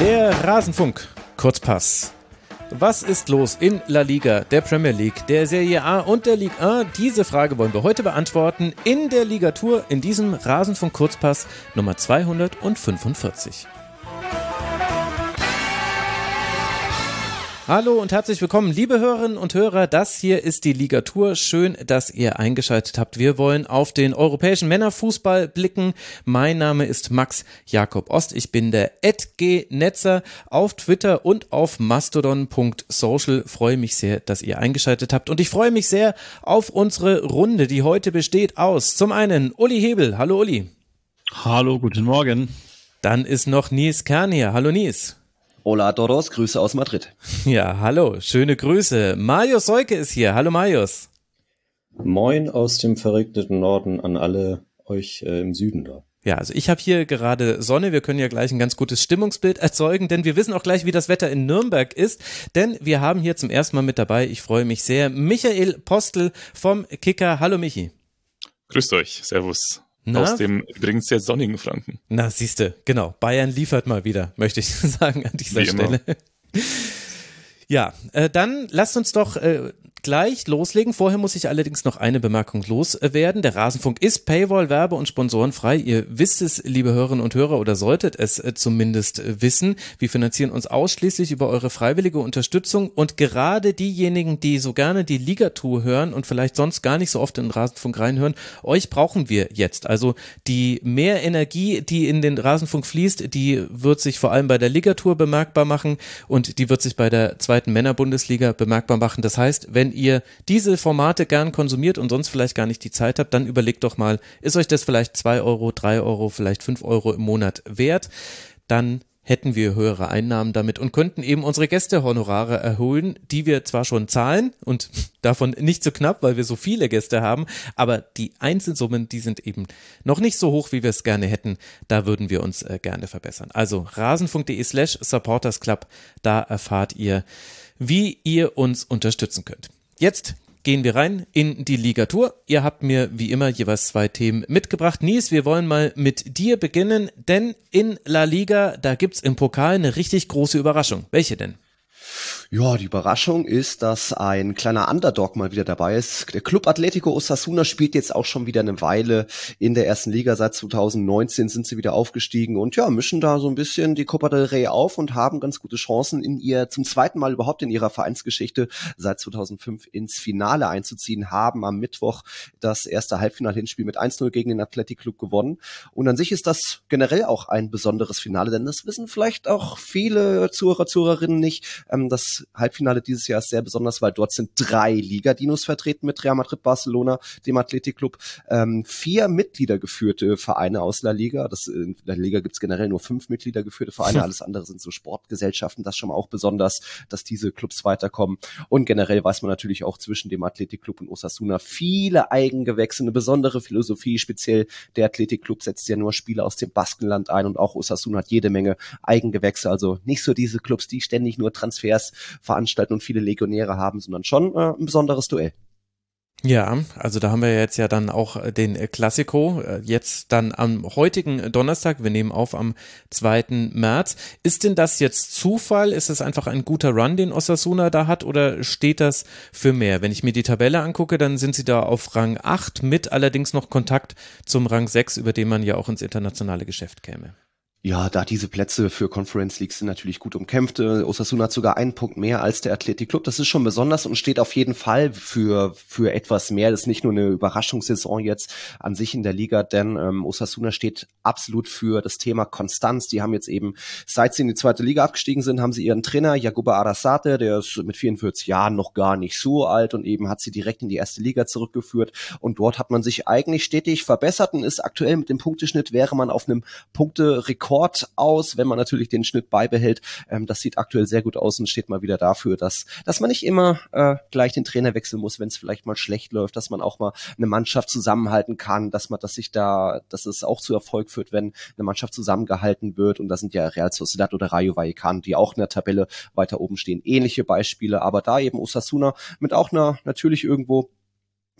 Der Rasenfunk, Kurzpass. Was ist los in La Liga, der Premier League, der Serie A und der Ligue 1? Diese Frage wollen wir heute beantworten in der Ligatur in diesem Rasenfunk Kurzpass Nummer 245. Hallo und herzlich willkommen, liebe Hörerinnen und Hörer. Das hier ist die Ligatur. Schön, dass ihr eingeschaltet habt. Wir wollen auf den europäischen Männerfußball blicken. Mein Name ist Max Jakob Ost. Ich bin der Edg Netzer auf Twitter und auf mastodon.social. Freue mich sehr, dass ihr eingeschaltet habt und ich freue mich sehr auf unsere Runde, die heute besteht aus zum einen Uli Hebel. Hallo Uli. Hallo, guten Morgen. Dann ist noch Nies Kern hier. Hallo Nies. Hola Doros, Grüße aus Madrid. Ja, hallo, schöne Grüße. Marius Seuke ist hier. Hallo Marius. Moin aus dem verregneten Norden an alle euch äh, im Süden da. Ja, also ich habe hier gerade Sonne. Wir können ja gleich ein ganz gutes Stimmungsbild erzeugen, denn wir wissen auch gleich, wie das Wetter in Nürnberg ist. Denn wir haben hier zum ersten Mal mit dabei, ich freue mich sehr, Michael Postel vom Kicker. Hallo Michi. Grüßt euch, Servus. Na? Aus dem übrigens sehr sonnigen Franken. Na, siehste, genau. Bayern liefert mal wieder, möchte ich sagen an dieser Stelle. Ja, äh, dann lasst uns doch äh, gleich loslegen. Vorher muss ich allerdings noch eine Bemerkung loswerden. Der Rasenfunk ist Paywall, Werbe und Sponsorenfrei. Ihr wisst es, liebe Hörerinnen und Hörer, oder solltet es äh, zumindest äh, wissen. Wir finanzieren uns ausschließlich über eure freiwillige Unterstützung und gerade diejenigen, die so gerne die Ligatour hören und vielleicht sonst gar nicht so oft in den Rasenfunk reinhören, euch brauchen wir jetzt. Also die mehr Energie, die in den Rasenfunk fließt, die wird sich vor allem bei der Ligatour bemerkbar machen und die wird sich bei der zweiten Männerbundesliga bemerkbar machen. Das heißt, wenn wenn ihr diese Formate gern konsumiert und sonst vielleicht gar nicht die Zeit habt, dann überlegt doch mal, ist euch das vielleicht zwei Euro, drei Euro, vielleicht fünf Euro im Monat wert? Dann hätten wir höhere Einnahmen damit und könnten eben unsere Gästehonorare erholen, die wir zwar schon zahlen und davon nicht so knapp, weil wir so viele Gäste haben, aber die Einzelsummen, die sind eben noch nicht so hoch, wie wir es gerne hätten. Da würden wir uns äh, gerne verbessern. Also rasenfunk.de slash supportersclub, da erfahrt ihr, wie ihr uns unterstützen könnt. Jetzt gehen wir rein in die Ligatur. Ihr habt mir wie immer jeweils zwei Themen mitgebracht. Nies, wir wollen mal mit dir beginnen, denn in La Liga, da gibt's im Pokal eine richtig große Überraschung. Welche denn? Ja, die Überraschung ist, dass ein kleiner Underdog mal wieder dabei ist. Der Club Atletico Osasuna spielt jetzt auch schon wieder eine Weile in der ersten Liga. Seit 2019 sind sie wieder aufgestiegen und ja, mischen da so ein bisschen die Copa del Rey auf und haben ganz gute Chancen in ihr zum zweiten Mal überhaupt in ihrer Vereinsgeschichte seit 2005 ins Finale einzuziehen, haben am Mittwoch das erste Halbfinal-Hinspiel mit 1-0 gegen den Athletic Club gewonnen. Und an sich ist das generell auch ein besonderes Finale, denn das wissen vielleicht auch viele Zuhörer, Zuhörerinnen nicht, ähm, dass Halbfinale dieses Jahr ist sehr besonders, weil dort sind drei Liga-Dinos vertreten mit Real Madrid, Barcelona, dem Athletic-Club, ähm, vier Mitglieder geführte Vereine aus La Liga. Das, in der Liga gibt's generell nur fünf Mitglieder geführte Vereine, alles andere sind so Sportgesellschaften. Das schon mal auch besonders, dass diese Clubs weiterkommen. Und generell weiß man natürlich auch zwischen dem Athletic-Club und Osasuna viele Eigengewächse, eine besondere Philosophie. Speziell der Athletic-Club setzt ja nur Spieler aus dem Baskenland ein und auch Osasuna hat jede Menge Eigengewächse. Also nicht so diese Clubs, die ständig nur Transfers veranstalten und viele Legionäre haben, sondern schon äh, ein besonderes Duell. Ja, also da haben wir jetzt ja dann auch äh, den Klassiko, äh, jetzt dann am heutigen Donnerstag, wir nehmen auf am 2. März. Ist denn das jetzt Zufall? Ist es einfach ein guter Run, den Osasuna da hat oder steht das für mehr? Wenn ich mir die Tabelle angucke, dann sind sie da auf Rang 8 mit allerdings noch Kontakt zum Rang 6, über den man ja auch ins internationale Geschäft käme. Ja, da diese Plätze für Conference Leagues sind natürlich gut umkämpft. Äh, Osasuna hat sogar einen Punkt mehr als der Athletic Club. Das ist schon besonders und steht auf jeden Fall für, für etwas mehr. Das ist nicht nur eine Überraschungssaison jetzt an sich in der Liga, denn ähm, Osasuna steht absolut für das Thema Konstanz. Die haben jetzt eben, seit sie in die zweite Liga abgestiegen sind, haben sie ihren Trainer Jaguba Arasate, der ist mit 44 Jahren noch gar nicht so alt und eben hat sie direkt in die erste Liga zurückgeführt. Und dort hat man sich eigentlich stetig verbessert und ist aktuell mit dem Punkteschnitt wäre man auf einem Punkterekord Rekord aus, wenn man natürlich den Schnitt beibehält. Ähm, das sieht aktuell sehr gut aus und steht mal wieder dafür, dass, dass man nicht immer äh, gleich den Trainer wechseln muss, wenn es vielleicht mal schlecht läuft, dass man auch mal eine Mannschaft zusammenhalten kann, dass man, dass sich da, dass es auch zu Erfolg führt, wenn eine Mannschaft zusammengehalten wird. Und da sind ja Real Sociedad oder Rayo Vallecano, die auch in der Tabelle weiter oben stehen, ähnliche Beispiele. Aber da eben Osasuna mit auch einer natürlich irgendwo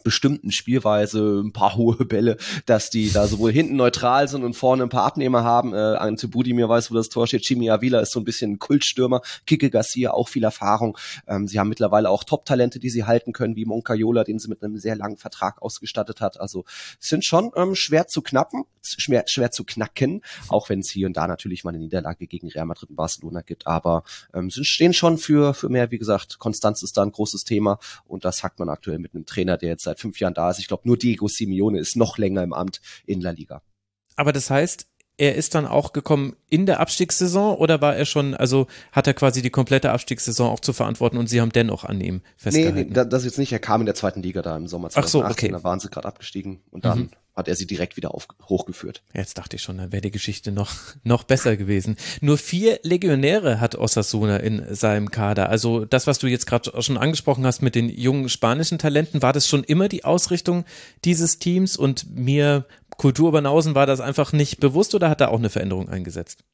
bestimmten Spielweise, ein paar hohe Bälle, dass die da sowohl hinten neutral sind und vorne ein paar Abnehmer haben. Äh, Ante Budimir weiß, wo das Tor steht. Chimi Avila ist so ein bisschen ein Kultstürmer. Kike Garcia auch viel Erfahrung. Ähm, sie haben mittlerweile auch Top-Talente, die sie halten können, wie Moncayola, den sie mit einem sehr langen Vertrag ausgestattet hat. Also sind schon ähm, schwer zu knappen, schwer, schwer zu knacken, auch wenn es hier und da natürlich mal eine Niederlage gegen Real Madrid und Barcelona gibt. Aber ähm, sind, stehen schon für, für mehr, wie gesagt, Konstanz ist da ein großes Thema und das hackt man aktuell mit einem Trainer, der jetzt seit fünf Jahren da ist. Ich glaube, nur Diego Simeone ist noch länger im Amt in La Liga. Aber das heißt, er ist dann auch gekommen in der Abstiegssaison oder war er schon, also hat er quasi die komplette Abstiegssaison auch zu verantworten und sie haben dennoch an ihm festgehalten? Nee, nee das jetzt nicht. Er kam in der zweiten Liga da im Sommer 2018. Ach so, okay. Da waren sie gerade abgestiegen und dann mhm hat er sie direkt wieder auf, hochgeführt. Jetzt dachte ich schon, dann wäre die Geschichte noch, noch besser gewesen. Nur vier Legionäre hat Osasuna in seinem Kader. Also das, was du jetzt gerade schon angesprochen hast mit den jungen spanischen Talenten, war das schon immer die Ausrichtung dieses Teams und mir Kulturbanausen war das einfach nicht bewusst oder hat da auch eine Veränderung eingesetzt?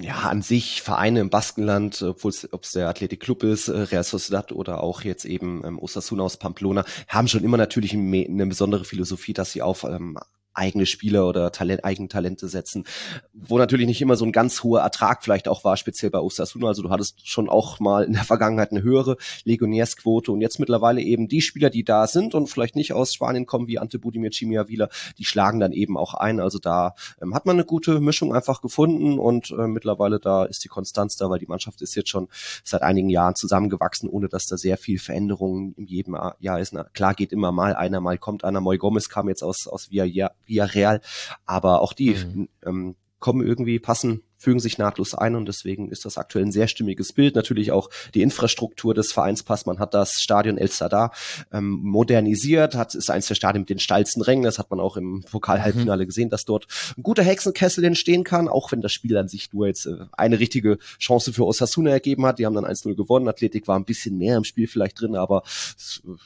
Ja, an sich Vereine im Baskenland, obwohl ob es der Athletic Club ist, äh, Real Sociedad oder auch jetzt eben ähm, Osasuna aus Pamplona, haben schon immer natürlich eine besondere Philosophie, dass sie auf ähm, eigene Spieler oder Talent, eigene Talente setzen, wo natürlich nicht immer so ein ganz hoher Ertrag vielleicht auch war, speziell bei Osasuna. Also du hattest schon auch mal in der Vergangenheit eine höhere Legionärsquote und jetzt mittlerweile eben die Spieler, die da sind und vielleicht nicht aus Spanien kommen, wie Ante Budimir Chimiavila, die schlagen dann eben auch ein. Also da ähm, hat man eine gute Mischung einfach gefunden und äh, mittlerweile da ist die Konstanz da, weil die Mannschaft ist jetzt schon seit einigen Jahren zusammengewachsen, ohne dass da sehr viel Veränderungen in jedem Jahr ist. Na, klar geht immer mal einer, mal kommt einer. Moy Gomez kam jetzt aus, aus Villa, Villarreal, aber auch die mhm. ähm, kommen irgendwie, passen fügen sich nahtlos ein und deswegen ist das aktuell ein sehr stimmiges Bild. Natürlich auch die Infrastruktur des Vereins passt. Man hat das Stadion El Sadar ähm, modernisiert, hat ist eins der Stadien mit den steilsten Rängen. Das hat man auch im Pokalhalbfinale mhm. gesehen, dass dort ein guter Hexenkessel entstehen kann, auch wenn das Spiel an sich nur jetzt äh, eine richtige Chance für Osasuna ergeben hat. Die haben dann 1-0 gewonnen. Athletik war ein bisschen mehr im Spiel vielleicht drin, aber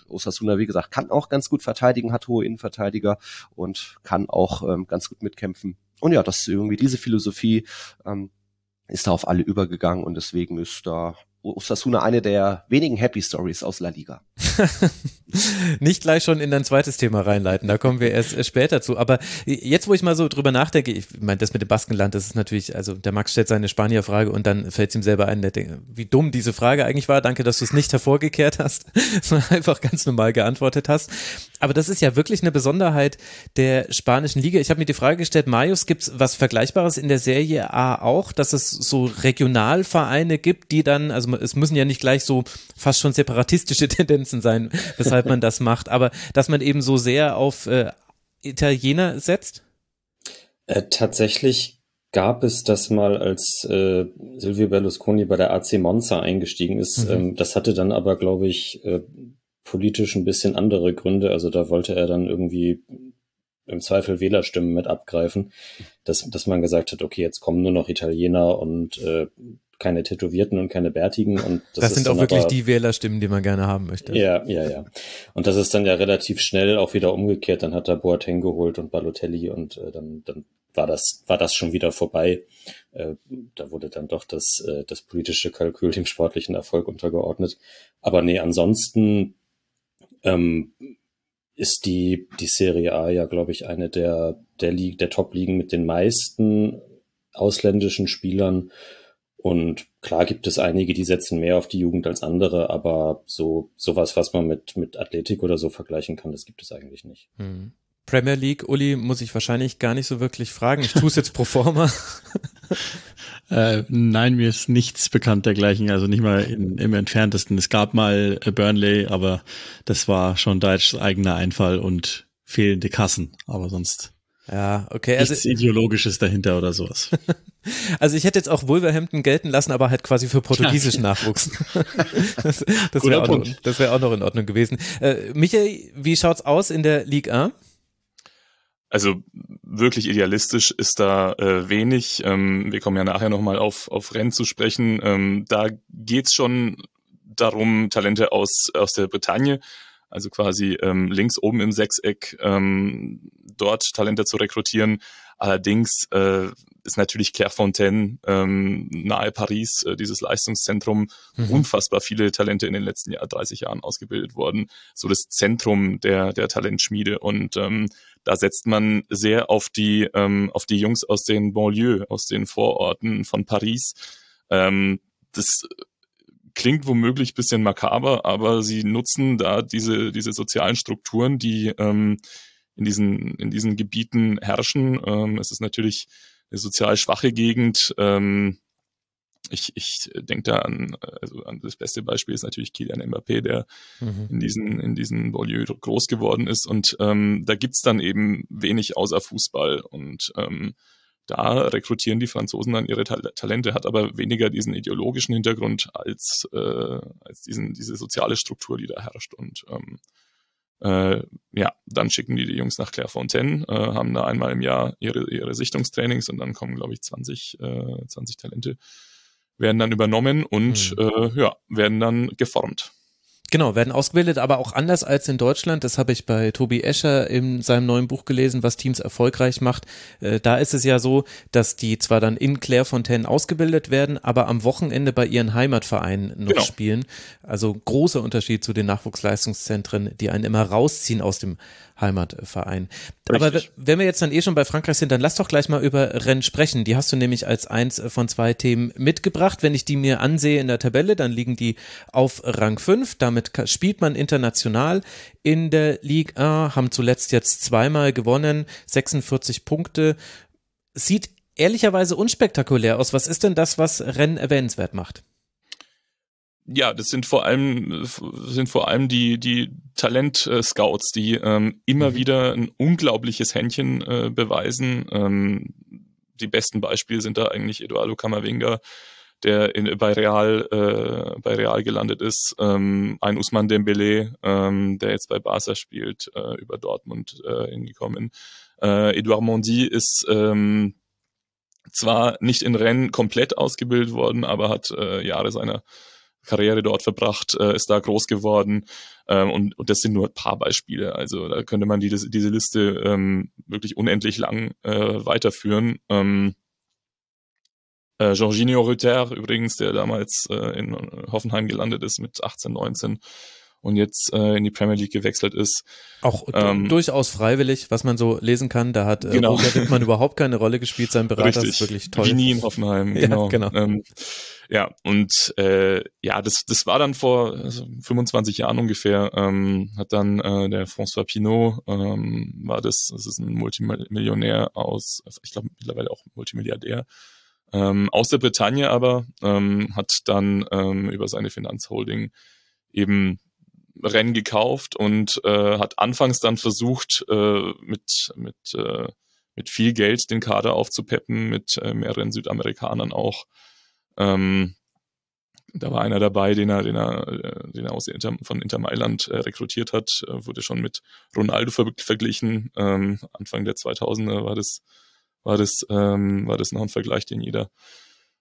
Osasuna, wie gesagt, kann auch ganz gut verteidigen, hat hohe Innenverteidiger und kann auch ähm, ganz gut mitkämpfen. Und ja, das irgendwie diese Philosophie ähm, ist da auf alle übergegangen und deswegen ist da Osasuna eine der wenigen Happy Stories aus La Liga. Nicht gleich schon in dein zweites Thema reinleiten, da kommen wir erst später zu. Aber jetzt, wo ich mal so drüber nachdenke, ich meine, das mit dem Baskenland, das ist natürlich, also der Max stellt seine Spanier-Frage und dann fällt es ihm selber ein, wie dumm diese Frage eigentlich war. Danke, dass du es nicht hervorgekehrt hast, sondern einfach ganz normal geantwortet hast. Aber das ist ja wirklich eine Besonderheit der spanischen Liga. Ich habe mir die Frage gestellt, Marius, gibt es was Vergleichbares in der Serie A auch, dass es so Regionalvereine gibt, die dann, also es müssen ja nicht gleich so fast schon separatistische Tendenzen sein, weshalb man das macht, aber dass man eben so sehr auf äh, Italiener setzt? Äh, tatsächlich gab es das mal, als äh, Silvio Berlusconi bei der AC Monza eingestiegen ist. Mhm. Ähm, das hatte dann aber, glaube ich, äh, politisch ein bisschen andere Gründe. Also da wollte er dann irgendwie im Zweifel Wählerstimmen mit abgreifen, dass, dass man gesagt hat, okay, jetzt kommen nur noch Italiener und äh, keine Tätowierten und keine Bärtigen. Und das, das sind auch wirklich aber, die Wählerstimmen, die man gerne haben möchte. Ja, ja, ja. Und das ist dann ja relativ schnell auch wieder umgekehrt. Dann hat er Boateng geholt und Balotelli und äh, dann, dann war das, war das schon wieder vorbei. Äh, da wurde dann doch das, äh, das politische Kalkül dem sportlichen Erfolg untergeordnet. Aber nee, ansonsten ähm, ist die, die Serie A ja, glaube ich, eine der, der, Liga, der Top-Ligen mit den meisten ausländischen Spielern. Und klar gibt es einige, die setzen mehr auf die Jugend als andere, aber so sowas, was man mit, mit Athletik oder so vergleichen kann, das gibt es eigentlich nicht. Mhm. Premier League, Uli, muss ich wahrscheinlich gar nicht so wirklich fragen. Ich tue es jetzt pro forma. äh, nein, mir ist nichts bekannt dergleichen, also nicht mal in, im entferntesten. Es gab mal äh, Burnley, aber das war schon Deutschs eigener Einfall und fehlende Kassen, aber sonst ja, okay. Also, Nichts Ideologisches dahinter oder sowas. Also ich hätte jetzt auch Wolverhampton gelten lassen, aber halt quasi für portugiesischen Nachwuchs. das das wäre auch, noch, wär auch noch in Ordnung gewesen. Äh, Michael, wie schaut's aus in der Liga A? Also wirklich idealistisch ist da äh, wenig. Ähm, wir kommen ja nachher nochmal auf, auf Rennen zu sprechen. Ähm, da geht's schon darum, Talente aus, aus der Bretagne also quasi ähm, links oben im Sechseck ähm, dort Talente zu rekrutieren. Allerdings, äh, ist natürlich Clairefontaine ähm, nahe Paris, äh, dieses Leistungszentrum, mhm. unfassbar viele Talente in den letzten Jahr, 30 Jahren ausgebildet worden, so das Zentrum der, der Talentschmiede und ähm, da setzt man sehr auf die, ähm, auf die Jungs aus den Banlieues, aus den Vororten von Paris. Ähm, das klingt womöglich bisschen makaber, aber sie nutzen da diese, diese sozialen Strukturen, die ähm, in, diesen, in diesen Gebieten herrschen. Ähm, es ist natürlich eine sozial schwache Gegend. Ähm, ich, ich denke da an, also an das beste Beispiel ist natürlich Kilian Mbappé, der mhm. in diesen, in diesen Banlieue groß geworden ist. Und ähm, da gibt's dann eben wenig außer Fußball. Und ähm, da rekrutieren die Franzosen dann ihre Talente, hat aber weniger diesen ideologischen Hintergrund als, äh, als diesen, diese soziale Struktur, die da herrscht. Und ähm, äh, ja, dann schicken die die Jungs nach Clairefontaine, äh, haben da einmal im Jahr ihre, ihre Sichtungstrainings und dann kommen, glaube ich, 20, äh, 20 Talente, werden dann übernommen und mhm. äh, ja, werden dann geformt. Genau, werden ausgebildet, aber auch anders als in Deutschland. Das habe ich bei Tobi Escher in seinem neuen Buch gelesen, was Teams erfolgreich macht. Äh, da ist es ja so, dass die zwar dann in Clairefontaine ausgebildet werden, aber am Wochenende bei ihren Heimatvereinen noch genau. spielen. Also großer Unterschied zu den Nachwuchsleistungszentren, die einen immer rausziehen aus dem Heimatverein. Richtig. Aber wenn wir jetzt dann eh schon bei Frankreich sind, dann lass doch gleich mal über Rennen sprechen. Die hast du nämlich als eins von zwei Themen mitgebracht. Wenn ich die mir ansehe in der Tabelle, dann liegen die auf Rang 5. Damit spielt man international in der Ligue 1, haben zuletzt jetzt zweimal gewonnen, 46 Punkte. Sieht ehrlicherweise unspektakulär aus. Was ist denn das, was Rennen erwähnenswert macht? Ja, das sind vor allem sind vor allem die die Talent Scouts, die ähm, immer mhm. wieder ein unglaubliches Händchen äh, beweisen. Ähm, die besten Beispiele sind da eigentlich Eduardo Camavinga, der in, bei Real äh, bei Real gelandet ist, ähm, ein Usman Dembele, ähm, der jetzt bei Barca spielt, äh, über Dortmund äh, hingekommen. Äh, Edouard Mondi ist ähm, zwar nicht in Rennen komplett ausgebildet worden, aber hat äh, Jahre seiner Karriere dort verbracht, äh, ist da groß geworden. Ähm, und, und das sind nur ein paar Beispiele. Also da könnte man die, diese Liste ähm, wirklich unendlich lang äh, weiterführen. Ähm, äh, Jorginho Rüther übrigens, der damals äh, in Hoffenheim gelandet ist mit 18, 19, und jetzt äh, in die Premier League gewechselt ist. Auch ähm, durchaus freiwillig, was man so lesen kann. Da hat äh, genau. Roger Wittmann überhaupt keine Rolle gespielt. Sein Berater Richtig. ist wirklich toll. Wie nie in Hoffenheim, genau. Ja, genau. Ähm, ja, und äh, ja, das, das war dann vor also 25 Jahren ungefähr, ähm, hat dann äh, der François Pinault, ähm, war das, das ist ein Multimillionär aus, ich glaube mittlerweile auch Multimilliardär, ähm, aus der Bretagne aber, ähm, hat dann ähm, über seine Finanzholding eben Rennen gekauft und äh, hat anfangs dann versucht, äh, mit, mit, äh, mit viel Geld den Kader aufzupeppen, mit äh, mehreren Südamerikanern auch. Ähm, da war einer dabei, den er, den er, äh, den er aus Inter, von Inter Mailand äh, rekrutiert hat, äh, wurde schon mit Ronaldo ver verglichen. Ähm, Anfang der 2000er war das, war das, ähm, war das noch ein Vergleich, den jeder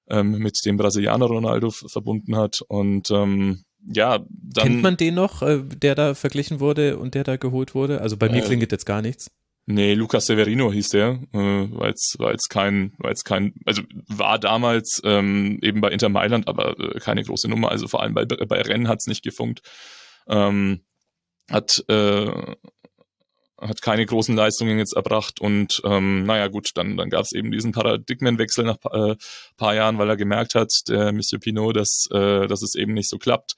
ähm, mit dem Brasilianer Ronaldo verbunden hat. Und ähm, ja, dann. Kennt man den noch, äh, der da verglichen wurde und der da geholt wurde? Also bei mir äh, klingt jetzt gar nichts. Nee, Lucas Severino hieß der, äh, war jetzt, war jetzt kein, war jetzt kein, also war damals ähm, eben bei Inter Mailand, aber äh, keine große Nummer, also vor allem bei, bei Rennen hat's nicht gefunkt. Ähm, hat, äh, hat keine großen Leistungen jetzt erbracht und ähm, naja gut, dann, dann gab es eben diesen Paradigmenwechsel nach äh, paar Jahren, weil er gemerkt hat, der Monsieur Pinot, dass, äh, dass es eben nicht so klappt.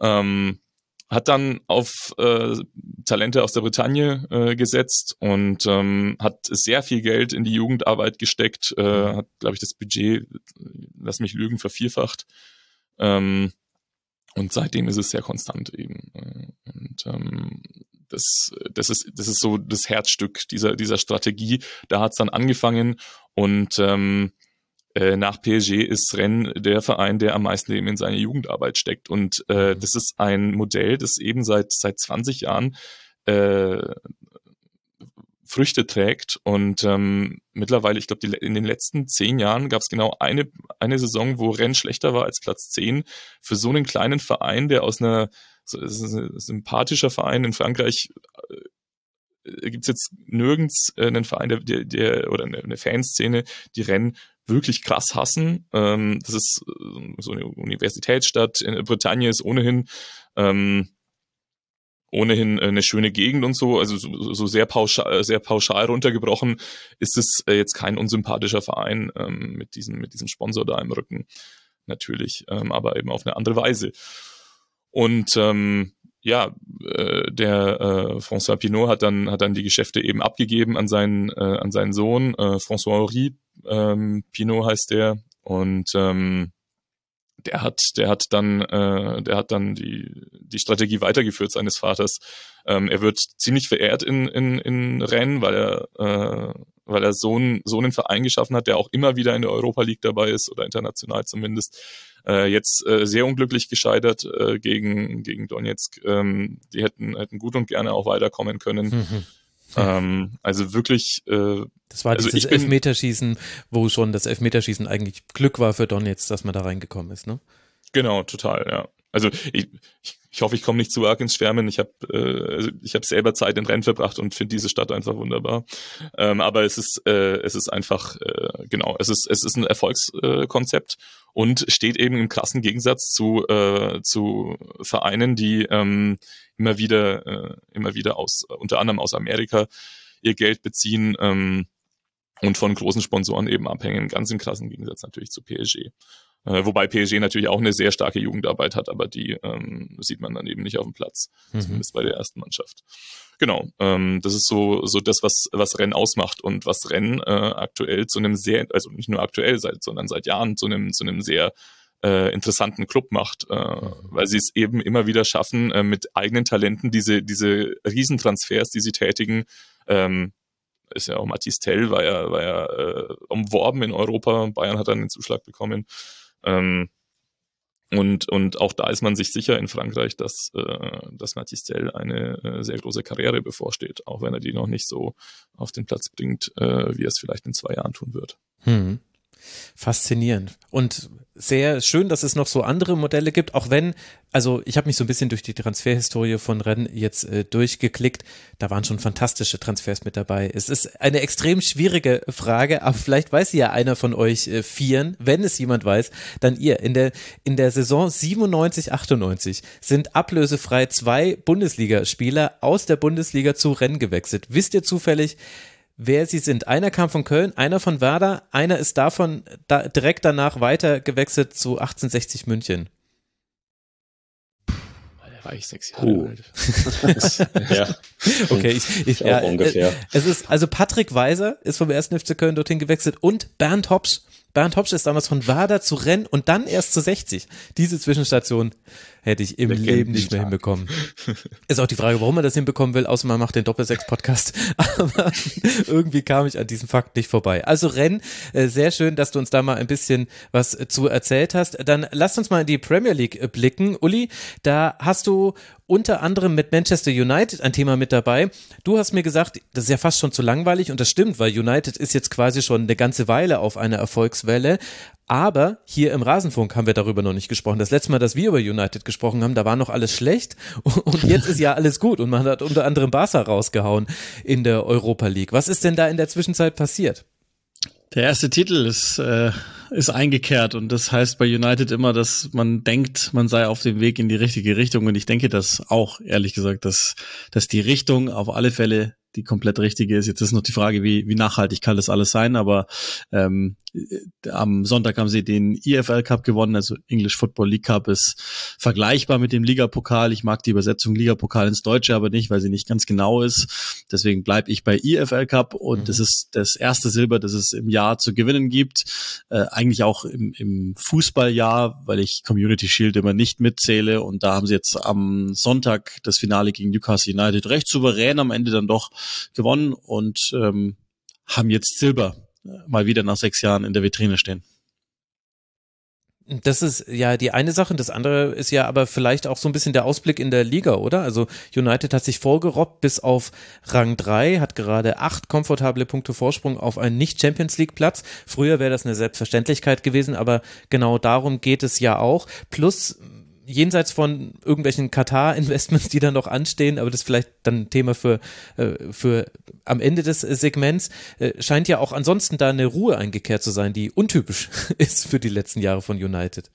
Ähm, hat dann auf äh, Talente aus der Bretagne äh, gesetzt und ähm, hat sehr viel Geld in die Jugendarbeit gesteckt, äh, mhm. hat, glaube ich, das Budget, lass mich lügen, vervierfacht. Ähm, und seitdem ist es sehr konstant eben. Äh, und ähm, das, das, ist, das ist so das Herzstück dieser, dieser Strategie. Da hat es dann angefangen und ähm, äh, nach PSG ist Rennes der Verein, der am meisten eben in seine Jugendarbeit steckt. Und äh, mhm. das ist ein Modell, das eben seit, seit 20 Jahren äh, Früchte trägt. Und ähm, mittlerweile, ich glaube, in den letzten zehn Jahren gab es genau eine, eine Saison, wo Rennes schlechter war als Platz zehn. Für so einen kleinen Verein, der aus einer so, ist ein sympathischer Verein in Frankreich, äh, gibt's jetzt nirgends äh, einen Verein der, der, der oder eine, eine Fanszene, die Rennen wirklich krass hassen. Ähm, das ist so eine Universitätsstadt. In Bretagne ist ohnehin ähm, ohnehin eine schöne Gegend und so, also so, sehr pauschal, sehr pauschal runtergebrochen, ist es äh, jetzt kein unsympathischer Verein ähm, mit diesem mit diesem Sponsor da im Rücken. Natürlich, ähm, aber eben auf eine andere Weise. Und ähm, ja, äh, der äh, François Pinot hat dann hat dann die Geschäfte eben abgegeben an seinen äh, an seinen Sohn äh, François Henri ähm, Pinot heißt der. Und ähm, der hat der hat dann äh, der hat dann die die Strategie weitergeführt seines Vaters. Ähm, er wird ziemlich verehrt in in in Rennen, weil er äh, weil er so einen so einen Verein geschaffen hat, der auch immer wieder in der Europa League dabei ist oder international zumindest äh, jetzt äh, sehr unglücklich gescheitert äh, gegen, gegen Donetsk. Ähm, die hätten, hätten gut und gerne auch weiterkommen können. Mhm. Ähm, also wirklich. Äh, das war also dieses Elfmeterschießen, wo schon das Elfmeterschießen eigentlich Glück war für Donetsk, dass man da reingekommen ist, ne? Genau, total, ja. Also ich, ich, hoffe, ich komme nicht zu arg ins Schwärmen. Ich habe äh, also ich habe selber Zeit in Rennen verbracht und finde diese Stadt einfach wunderbar. Ähm, aber es ist äh, es ist einfach äh, genau es ist es ist ein Erfolgskonzept und steht eben im krassen Gegensatz zu äh, zu Vereinen, die ähm, immer wieder äh, immer wieder aus unter anderem aus Amerika ihr Geld beziehen. Ähm, und von großen Sponsoren eben abhängen, ganz im krassen Gegensatz natürlich zu PSG. Äh, wobei PSG natürlich auch eine sehr starke Jugendarbeit hat, aber die ähm, sieht man dann eben nicht auf dem Platz, mhm. zumindest bei der ersten Mannschaft. Genau, ähm, das ist so so das, was was Rennen ausmacht und was Rennen äh, aktuell zu einem sehr, also nicht nur aktuell, seit, sondern seit Jahren zu einem zu einem sehr äh, interessanten Club macht, äh, mhm. weil sie es eben immer wieder schaffen, äh, mit eigenen Talenten diese diese Riesentransfers, die sie tätigen, ähm, ist ja auch Mathis Tell, war ja, war ja äh, umworben in Europa. Bayern hat dann den Zuschlag bekommen. Ähm, und, und auch da ist man sich sicher in Frankreich, dass, äh, dass Matistel eine äh, sehr große Karriere bevorsteht, auch wenn er die noch nicht so auf den Platz bringt, äh, wie er es vielleicht in zwei Jahren tun wird. Hm. Faszinierend. Und sehr schön, dass es noch so andere Modelle gibt, auch wenn, also ich habe mich so ein bisschen durch die Transferhistorie von Rennen jetzt äh, durchgeklickt, da waren schon fantastische Transfers mit dabei. Es ist eine extrem schwierige Frage, aber vielleicht weiß ja einer von euch äh, Vieren, wenn es jemand weiß, dann ihr. In der, in der Saison 97, 98 sind ablösefrei zwei Bundesligaspieler aus der Bundesliga zu Rennen gewechselt. Wisst ihr zufällig, wer sie sind. Einer kam von Köln, einer von Werder, einer ist davon da, direkt danach weiter gewechselt zu 1860 München. Da war ich sechs Jahre uh. alt. ja. Okay, ich, ich ja, ungefähr. Es ist, also Patrick Weiser ist vom 1. FC Köln dorthin gewechselt und Bernd Hopsch. Bernd Hopsch ist damals von Werder zu Renn und dann erst zu 60. Diese Zwischenstation hätte ich im Leben nicht mehr hinbekommen. Ist auch die Frage, warum man das hinbekommen will, außer man macht den Doppelsechs-Podcast. Aber irgendwie kam ich an diesem Fakt nicht vorbei. Also Ren, äh, sehr schön, dass du uns da mal ein bisschen was zu erzählt hast. Dann lass uns mal in die Premier League äh, blicken. Uli, da hast du unter anderem mit Manchester United ein Thema mit dabei. Du hast mir gesagt, das ist ja fast schon zu langweilig und das stimmt, weil United ist jetzt quasi schon eine ganze Weile auf einer Erfolgswelle. Aber hier im Rasenfunk haben wir darüber noch nicht gesprochen. Das letzte Mal, dass wir über United gesprochen haben, da war noch alles schlecht und jetzt ist ja alles gut und man hat unter anderem Barca rausgehauen in der Europa League. Was ist denn da in der Zwischenzeit passiert? Der erste Titel ist, äh, ist eingekehrt und das heißt bei United immer, dass man denkt, man sei auf dem Weg in die richtige Richtung und ich denke das auch, ehrlich gesagt, dass, dass die Richtung auf alle Fälle die komplett richtige ist. Jetzt ist noch die Frage, wie, wie nachhaltig kann das alles sein, aber ähm, am Sonntag haben sie den EFL Cup gewonnen, also English Football League Cup ist vergleichbar mit dem Ligapokal. Ich mag die Übersetzung Ligapokal ins Deutsche aber nicht, weil sie nicht ganz genau ist. Deswegen bleibe ich bei EFL Cup und mhm. das ist das erste Silber, das es im Jahr zu gewinnen gibt. Äh, eigentlich auch im, im Fußballjahr, weil ich Community Shield immer nicht mitzähle und da haben sie jetzt am Sonntag das Finale gegen Newcastle United recht souverän am Ende dann doch gewonnen und ähm, haben jetzt Silber mal wieder nach sechs Jahren in der Vitrine stehen. Das ist ja die eine Sache. Das andere ist ja aber vielleicht auch so ein bisschen der Ausblick in der Liga, oder? Also United hat sich vorgerobbt bis auf Rang 3, hat gerade acht komfortable Punkte Vorsprung auf einen Nicht-Champions League-Platz. Früher wäre das eine Selbstverständlichkeit gewesen, aber genau darum geht es ja auch. Plus jenseits von irgendwelchen Katar-Investments, die da noch anstehen, aber das ist vielleicht dann Thema für, äh, für am Ende des Segments, äh, scheint ja auch ansonsten da eine Ruhe eingekehrt zu sein, die untypisch ist für die letzten Jahre von United.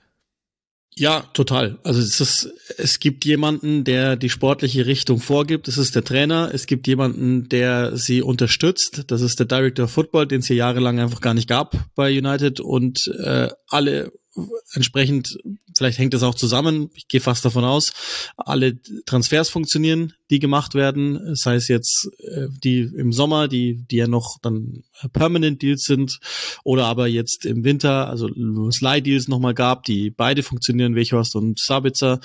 Ja, total. Also es, ist, es gibt jemanden, der die sportliche Richtung vorgibt. Das ist der Trainer. Es gibt jemanden, der sie unterstützt. Das ist der Director of Football, den es hier jahrelang einfach gar nicht gab bei United. Und äh, alle entsprechend, vielleicht hängt das auch zusammen, ich gehe fast davon aus, alle Transfers funktionieren, die gemacht werden, sei es jetzt äh, die im Sommer, die, die ja noch dann Permanent Deals sind, oder aber jetzt im Winter, also Slide Deals nochmal gab, die beide funktionieren, Wechhorst und Sabitzer.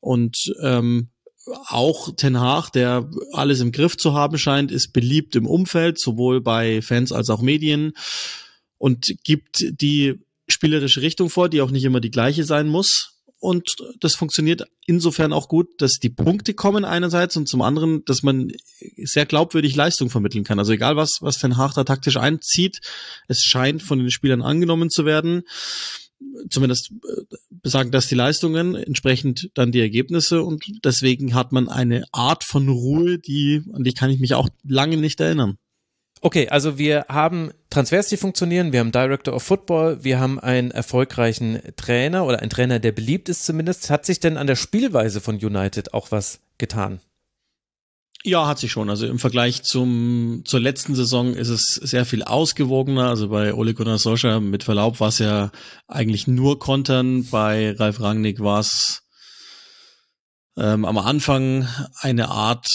Und ähm, auch Ten Hag, der alles im Griff zu haben scheint, ist beliebt im Umfeld, sowohl bei Fans als auch Medien und gibt die spielerische Richtung vor, die auch nicht immer die gleiche sein muss. Und das funktioniert insofern auch gut, dass die Punkte kommen einerseits und zum anderen, dass man sehr glaubwürdig Leistung vermitteln kann. Also egal was, was Ten Hag da taktisch einzieht, es scheint von den Spielern angenommen zu werden. Zumindest äh, besagen das die Leistungen, entsprechend dann die Ergebnisse und deswegen hat man eine Art von Ruhe, die, an die kann ich mich auch lange nicht erinnern. Okay, also wir haben Transfers, die funktionieren, wir haben Director of Football, wir haben einen erfolgreichen Trainer oder einen Trainer, der beliebt ist zumindest. Hat sich denn an der Spielweise von United auch was getan? Ja, hat sich schon. Also im Vergleich zum, zur letzten Saison ist es sehr viel ausgewogener. Also bei Ole Gunnar Solskjaer, mit Verlaub, war es ja eigentlich nur Kontern. Bei Ralf Rangnick war es ähm, am Anfang eine Art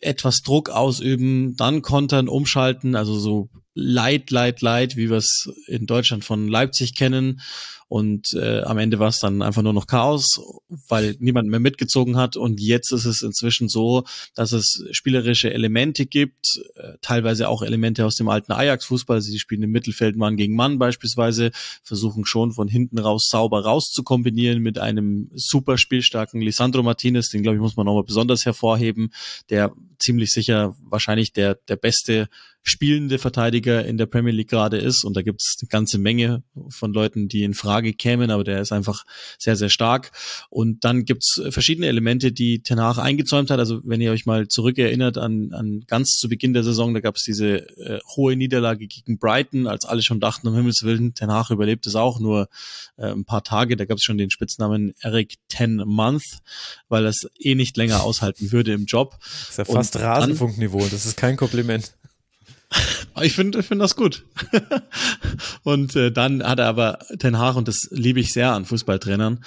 etwas Druck ausüben, dann kontern, umschalten, also so light, light, light, wie wir es in Deutschland von Leipzig kennen und äh, am Ende war es dann einfach nur noch Chaos, weil niemand mehr mitgezogen hat. Und jetzt ist es inzwischen so, dass es spielerische Elemente gibt, äh, teilweise auch Elemente aus dem alten Ajax-Fußball. Sie spielen im Mittelfeld Mann gegen Mann beispielsweise, versuchen schon von hinten raus sauber rauszukombinieren mit einem super spielstarken Lisandro Martinez, den glaube ich muss man nochmal besonders hervorheben, der ziemlich sicher wahrscheinlich der, der beste spielende Verteidiger in der Premier League gerade ist. Und da gibt es eine ganze Menge von Leuten, die in Frage kämen, aber der ist einfach sehr, sehr stark. Und dann gibt's verschiedene Elemente, die Ten Hag eingezäumt hat. Also wenn ihr euch mal zurückerinnert an, an ganz zu Beginn der Saison, da gab es diese äh, hohe Niederlage gegen Brighton, als alle schon dachten, um Himmels Willen, Ten Hag überlebt es auch nur äh, ein paar Tage. Da gab es schon den Spitznamen Eric Ten Month, weil es eh nicht länger aushalten würde im Job. Das ist ja fast Rasenfunkniveau, das ist kein Kompliment. Ich finde ich finde das gut. und äh, dann hat er aber Ten Hag, und das liebe ich sehr an Fußballtrainern,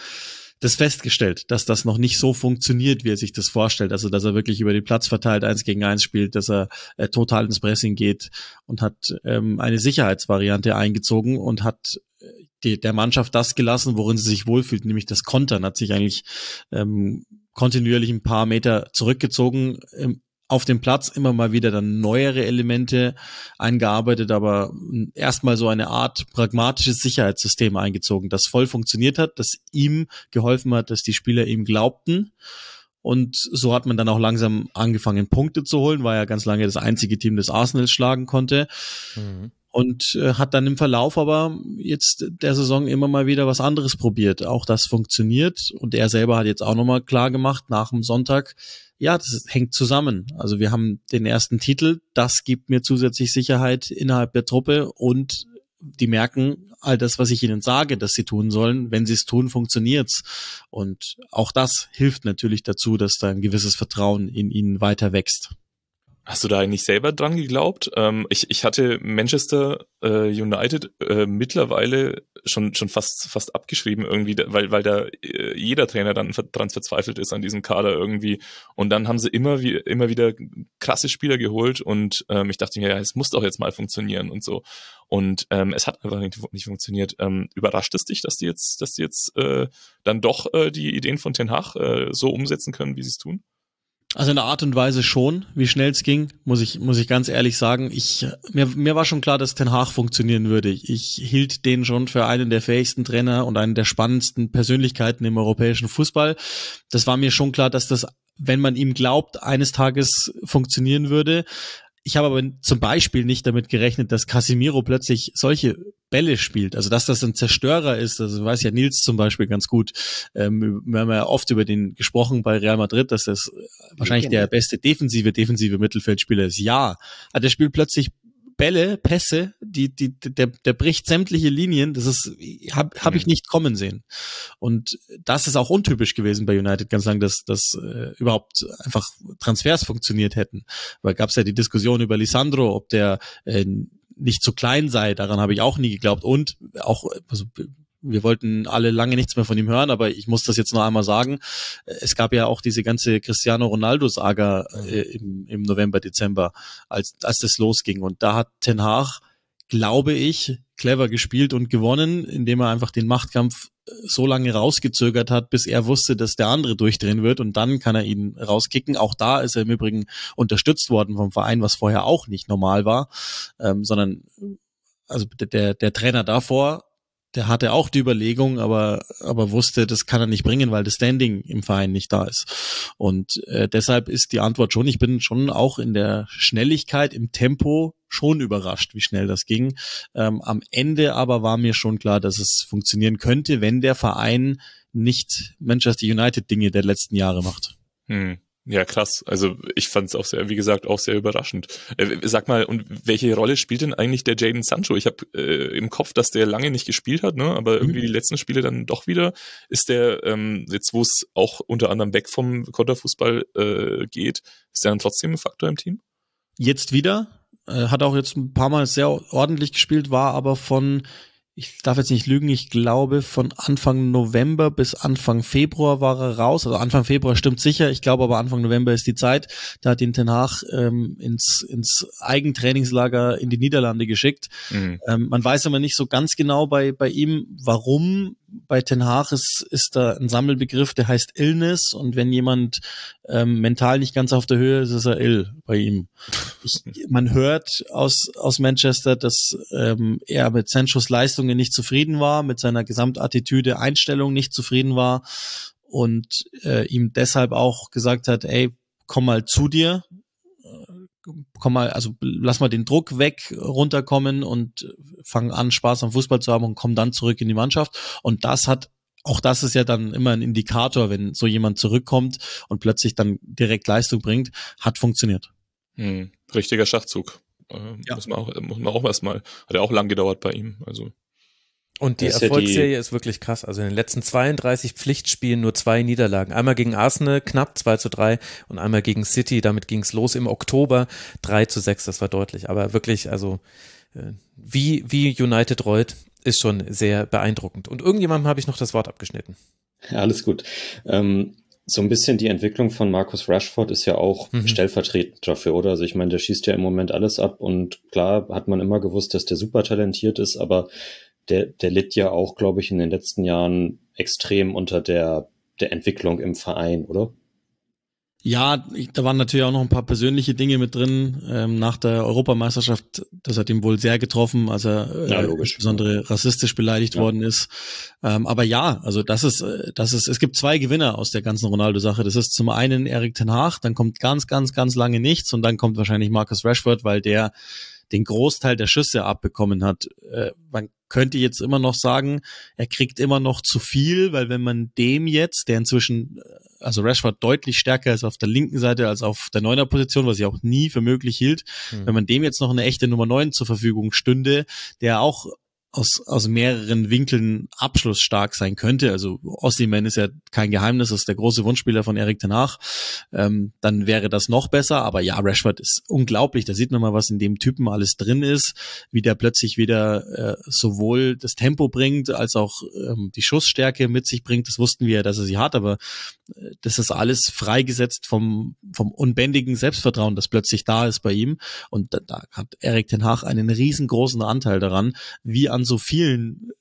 das festgestellt, dass das noch nicht so funktioniert, wie er sich das vorstellt. Also, dass er wirklich über den Platz verteilt, eins gegen eins spielt, dass er äh, total ins Pressing geht und hat ähm, eine Sicherheitsvariante eingezogen und hat äh, die, der Mannschaft das gelassen, worin sie sich wohlfühlt, nämlich das Kontern, hat sich eigentlich ähm, kontinuierlich ein paar Meter zurückgezogen, ähm, auf dem Platz immer mal wieder dann neuere Elemente eingearbeitet, aber erstmal so eine Art pragmatisches Sicherheitssystem eingezogen, das voll funktioniert hat, das ihm geholfen hat, dass die Spieler ihm glaubten. Und so hat man dann auch langsam angefangen, Punkte zu holen, war ja ganz lange das einzige Team, das Arsenal schlagen konnte. Mhm und äh, hat dann im Verlauf aber jetzt der Saison immer mal wieder was anderes probiert. Auch das funktioniert und er selber hat jetzt auch nochmal klar gemacht nach dem Sonntag, ja, das hängt zusammen. Also wir haben den ersten Titel, das gibt mir zusätzlich Sicherheit innerhalb der Truppe und die merken, all das, was ich ihnen sage, dass sie tun sollen, wenn sie es tun, funktioniert's. Und auch das hilft natürlich dazu, dass da ein gewisses Vertrauen in ihnen weiter wächst. Hast du da eigentlich selber dran geglaubt? Ähm, ich, ich hatte Manchester äh, United äh, mittlerweile schon schon fast fast abgeschrieben irgendwie, weil weil da äh, jeder Trainer dann dran verzweifelt ist an diesem Kader irgendwie. Und dann haben sie immer wie immer wieder krasse Spieler geholt und ähm, ich dachte mir, ja, es muss doch jetzt mal funktionieren und so. Und ähm, es hat einfach nicht, nicht funktioniert. Ähm, überrascht es dich, dass die jetzt dass die jetzt äh, dann doch äh, die Ideen von Ten Hag äh, so umsetzen können, wie sie es tun? Also in der Art und Weise schon, wie schnell es ging, muss ich, muss ich ganz ehrlich sagen. Ich, mir, mir war schon klar, dass Ten Hag funktionieren würde. Ich hielt den schon für einen der fähigsten Trainer und einen der spannendsten Persönlichkeiten im europäischen Fußball. Das war mir schon klar, dass das, wenn man ihm glaubt, eines Tages funktionieren würde. Ich habe aber zum Beispiel nicht damit gerechnet, dass Casimiro plötzlich solche Bälle spielt. Also dass das ein Zerstörer ist, also weiß ja Nils zum Beispiel ganz gut. Ähm, wir haben ja oft über den gesprochen bei Real Madrid, dass das wahrscheinlich der beste defensive, defensive Mittelfeldspieler ist. Ja, aber der spielt plötzlich Bälle, Pässe, die, die, der, der bricht sämtliche Linien. Das ist, habe hab ich mhm. nicht kommen sehen. Und das ist auch untypisch gewesen bei United ganz lang, dass, dass äh, überhaupt einfach Transfers funktioniert hätten. Weil gab es ja die Diskussion über Lisandro, ob der äh, nicht zu klein sei. Daran habe ich auch nie geglaubt. Und auch, also wir wollten alle lange nichts mehr von ihm hören, aber ich muss das jetzt noch einmal sagen. Es gab ja auch diese ganze Cristiano Ronaldo-Saga äh, im, im November, Dezember, als, als das losging. Und da hat Ten Hag, glaube ich, clever gespielt und gewonnen, indem er einfach den Machtkampf äh, so lange rausgezögert hat, bis er wusste, dass der andere durchdrehen wird und dann kann er ihn rauskicken. Auch da ist er im Übrigen unterstützt worden vom Verein, was vorher auch nicht normal war, ähm, sondern also der, der Trainer davor der hatte auch die Überlegung, aber, aber wusste, das kann er nicht bringen, weil das Standing im Verein nicht da ist. Und äh, deshalb ist die Antwort schon, ich bin schon auch in der Schnelligkeit, im Tempo schon überrascht, wie schnell das ging. Ähm, am Ende aber war mir schon klar, dass es funktionieren könnte, wenn der Verein nicht Manchester United Dinge der letzten Jahre macht. Hm. Ja, krass. Also ich fand es auch sehr, wie gesagt, auch sehr überraschend. Äh, sag mal, und welche Rolle spielt denn eigentlich der Jaden Sancho? Ich habe äh, im Kopf, dass der lange nicht gespielt hat, ne? aber irgendwie mhm. die letzten Spiele dann doch wieder. Ist der, ähm, jetzt wo es auch unter anderem weg vom Konterfußball äh, geht, ist der dann trotzdem ein Faktor im Team? Jetzt wieder. Äh, hat auch jetzt ein paar Mal sehr ordentlich gespielt, war aber von ich darf jetzt nicht lügen, ich glaube von Anfang November bis Anfang Februar war er raus. Also Anfang Februar stimmt sicher, ich glaube aber Anfang November ist die Zeit. Da hat ihn Ten Hag ähm, ins, ins Eigentrainingslager in die Niederlande geschickt. Mhm. Ähm, man weiß aber nicht so ganz genau bei, bei ihm, warum bei Ten Hag ist, ist da ein Sammelbegriff, der heißt Illness und wenn jemand ähm, mental nicht ganz auf der Höhe ist, ist er ill bei ihm. Ich, man hört aus, aus Manchester, dass ähm, er mit Sanchos Leistungen nicht zufrieden war, mit seiner Gesamtattitüde, Einstellung nicht zufrieden war und äh, ihm deshalb auch gesagt hat, ey, komm mal zu dir, komm mal, also lass mal den Druck weg, runterkommen und fang an, Spaß am Fußball zu haben und komm dann zurück in die Mannschaft. Und das hat auch das ist ja dann immer ein Indikator, wenn so jemand zurückkommt und plötzlich dann direkt Leistung bringt, hat funktioniert. Hm, richtiger Schachzug. Äh, ja. Muss man auch, muss man auch erstmal, hat ja auch lang gedauert bei ihm. Also und die Erfolgsserie ja ist wirklich krass. Also in den letzten 32 Pflichtspielen nur zwei Niederlagen. Einmal gegen Arsenal knapp 2 zu 3 und einmal gegen City. Damit ging es los im Oktober 3 zu 6. Das war deutlich. Aber wirklich, also äh, wie, wie United rollt, ist schon sehr beeindruckend. Und irgendjemandem habe ich noch das Wort abgeschnitten. Ja, alles gut. Ähm, so ein bisschen die Entwicklung von Marcus Rashford ist ja auch mhm. stellvertretend dafür, oder? Also ich meine, der schießt ja im Moment alles ab und klar hat man immer gewusst, dass der super talentiert ist, aber der, der litt ja auch, glaube ich, in den letzten Jahren extrem unter der, der Entwicklung im Verein, oder? Ja, da waren natürlich auch noch ein paar persönliche Dinge mit drin. Ähm, nach der Europameisterschaft, das hat ihm wohl sehr getroffen, als er äh, ja, insbesondere rassistisch beleidigt ja. worden ist. Ähm, aber ja, also das ist, äh, das ist, es gibt zwei Gewinner aus der ganzen Ronaldo-Sache. Das ist zum einen Erik Ten Hag, dann kommt ganz, ganz, ganz lange nichts und dann kommt wahrscheinlich Marcus Rashford, weil der den Großteil der Schüsse abbekommen hat. Äh, man könnte jetzt immer noch sagen, er kriegt immer noch zu viel, weil wenn man dem jetzt, der inzwischen, äh, also Rashford deutlich stärker ist auf der linken Seite als auf der neuner Position, was ich auch nie für möglich hielt, mhm. wenn man dem jetzt noch eine echte Nummer neun zur Verfügung stünde, der auch aus, aus mehreren Winkeln abschlussstark sein könnte. Also Ossiman ist ja kein Geheimnis, das ist der große Wunschspieler von Erik Tenach. Ähm, dann wäre das noch besser. Aber ja, Rashford ist unglaublich. Da sieht man mal, was in dem Typen alles drin ist, wie der plötzlich wieder äh, sowohl das Tempo bringt, als auch ähm, die Schussstärke mit sich bringt. Das wussten wir ja, dass er sie hat, aber äh, das ist alles freigesetzt vom, vom unbändigen Selbstvertrauen, das plötzlich da ist bei ihm. Und da, da hat Erik Ten Hag einen riesengroßen Anteil daran, wie an an so vielen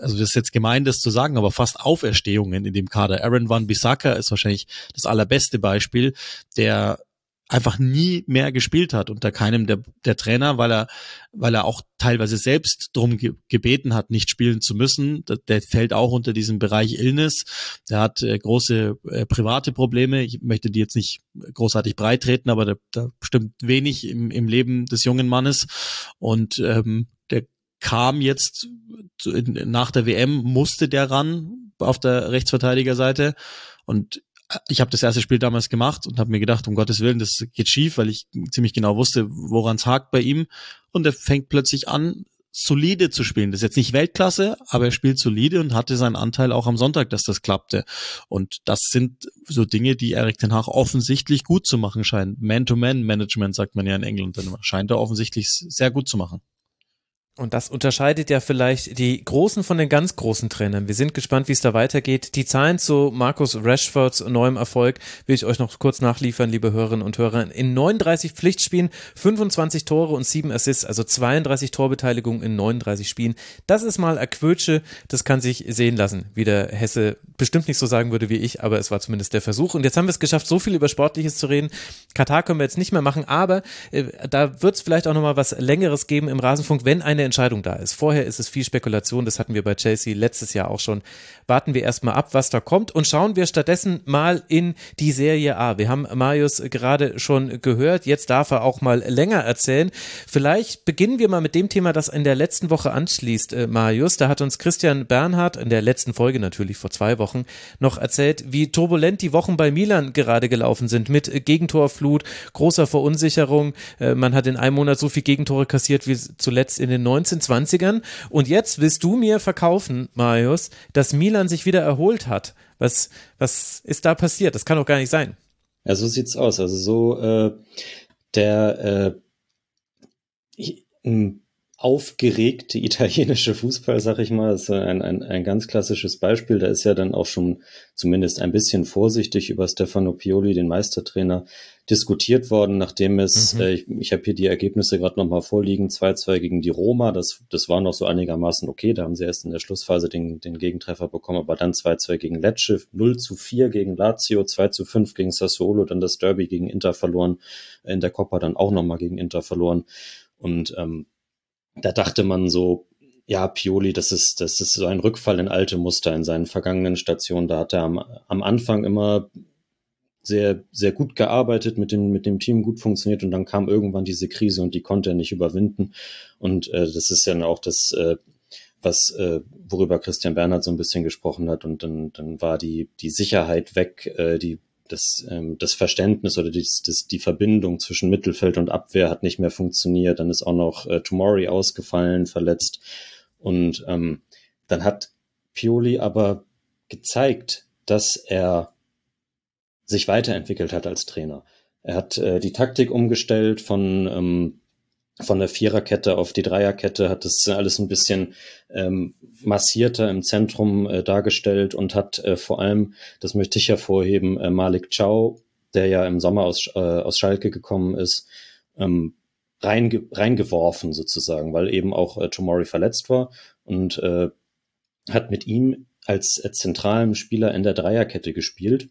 also das ist jetzt gemein, das zu sagen, aber fast Auferstehungen in dem Kader. Aaron Van Bissaka ist wahrscheinlich das allerbeste Beispiel, der einfach nie mehr gespielt hat unter keinem der, der Trainer, weil er, weil er auch teilweise selbst drum ge gebeten hat, nicht spielen zu müssen. Der, der, fällt auch unter diesen Bereich Illness. Der hat äh, große äh, private Probleme. Ich möchte die jetzt nicht großartig breit treten, aber da, da stimmt wenig im, im Leben des jungen Mannes. Und ähm, kam jetzt nach der WM, musste der ran auf der Rechtsverteidigerseite. Und ich habe das erste Spiel damals gemacht und habe mir gedacht, um Gottes Willen, das geht schief, weil ich ziemlich genau wusste, woran es hakt bei ihm. Und er fängt plötzlich an, solide zu spielen. Das ist jetzt nicht Weltklasse, aber er spielt solide und hatte seinen Anteil auch am Sonntag, dass das klappte. Und das sind so Dinge, die Erik Ten Hag offensichtlich gut zu machen scheint. Man-to-Man-Management sagt man ja in England, dann scheint er offensichtlich sehr gut zu machen. Und das unterscheidet ja vielleicht die Großen von den ganz großen Trainern. Wir sind gespannt, wie es da weitergeht. Die Zahlen zu Markus Rashfords neuem Erfolg will ich euch noch kurz nachliefern, liebe Hörerinnen und Hörer. In 39 Pflichtspielen 25 Tore und 7 Assists, also 32 Torbeteiligungen in 39 Spielen. Das ist mal Aquötsche, das kann sich sehen lassen, wie der Hesse bestimmt nicht so sagen würde wie ich, aber es war zumindest der Versuch. Und jetzt haben wir es geschafft, so viel über Sportliches zu reden. Katar können wir jetzt nicht mehr machen, aber äh, da wird es vielleicht auch nochmal was Längeres geben im Rasenfunk, wenn eine Entscheidung da ist. Vorher ist es viel Spekulation, das hatten wir bei Chelsea letztes Jahr auch schon. Warten wir erstmal ab, was da kommt und schauen wir stattdessen mal in die Serie A. Wir haben Marius gerade schon gehört, jetzt darf er auch mal länger erzählen. Vielleicht beginnen wir mal mit dem Thema, das in der letzten Woche anschließt, äh, Marius. Da hat uns Christian Bernhard in der letzten Folge natürlich vor zwei Wochen noch erzählt, wie turbulent die Wochen bei Milan gerade gelaufen sind mit Gegentorflut, großer Verunsicherung. Äh, man hat in einem Monat so viel Gegentore kassiert wie zuletzt in den 1920ern. Und jetzt willst du mir verkaufen, Marius, dass Milan sich wieder erholt hat. Was, was ist da passiert? Das kann doch gar nicht sein. Ja, so sieht's aus. Also so äh, der äh, aufgeregte italienische Fußball, sag ich mal, ist ein, ein, ein ganz klassisches Beispiel. Da ist ja dann auch schon zumindest ein bisschen vorsichtig über Stefano Pioli, den Meistertrainer, diskutiert worden, nachdem es, mhm. äh, ich, ich habe hier die Ergebnisse gerade nochmal vorliegen, 2-2 gegen die Roma, das, das war noch so einigermaßen okay, da haben sie erst in der Schlussphase den, den Gegentreffer bekommen, aber dann 2-2 gegen Lecce, 0 zu 4 gegen Lazio, 2 zu 5 gegen Sassuolo, dann das Derby gegen Inter verloren, in der Coppa dann auch nochmal gegen Inter verloren. Und ähm, da dachte man so, ja, Pioli, das ist, das ist so ein Rückfall in alte Muster in seinen vergangenen Stationen. Da hat er am, am Anfang immer sehr, sehr gut gearbeitet, mit dem, mit dem Team gut funktioniert und dann kam irgendwann diese Krise und die konnte er nicht überwinden. Und äh, das ist ja auch das, äh, was, äh, worüber Christian Bernhard so ein bisschen gesprochen hat. Und dann, dann war die, die Sicherheit weg, äh, die, das, ähm, das Verständnis oder die, das, die Verbindung zwischen Mittelfeld und Abwehr hat nicht mehr funktioniert. Dann ist auch noch äh, Tomori ausgefallen, verletzt. Und ähm, dann hat Pioli aber gezeigt, dass er sich weiterentwickelt hat als Trainer. Er hat äh, die Taktik umgestellt von ähm, von der Viererkette auf die Dreierkette, hat das alles ein bisschen ähm, massierter im Zentrum äh, dargestellt und hat äh, vor allem, das möchte ich hervorheben, äh, Malik Chow, der ja im Sommer aus, äh, aus Schalke gekommen ist, ähm, reinge reingeworfen sozusagen, weil eben auch äh, Tomori verletzt war und äh, hat mit ihm als äh, zentralen Spieler in der Dreierkette gespielt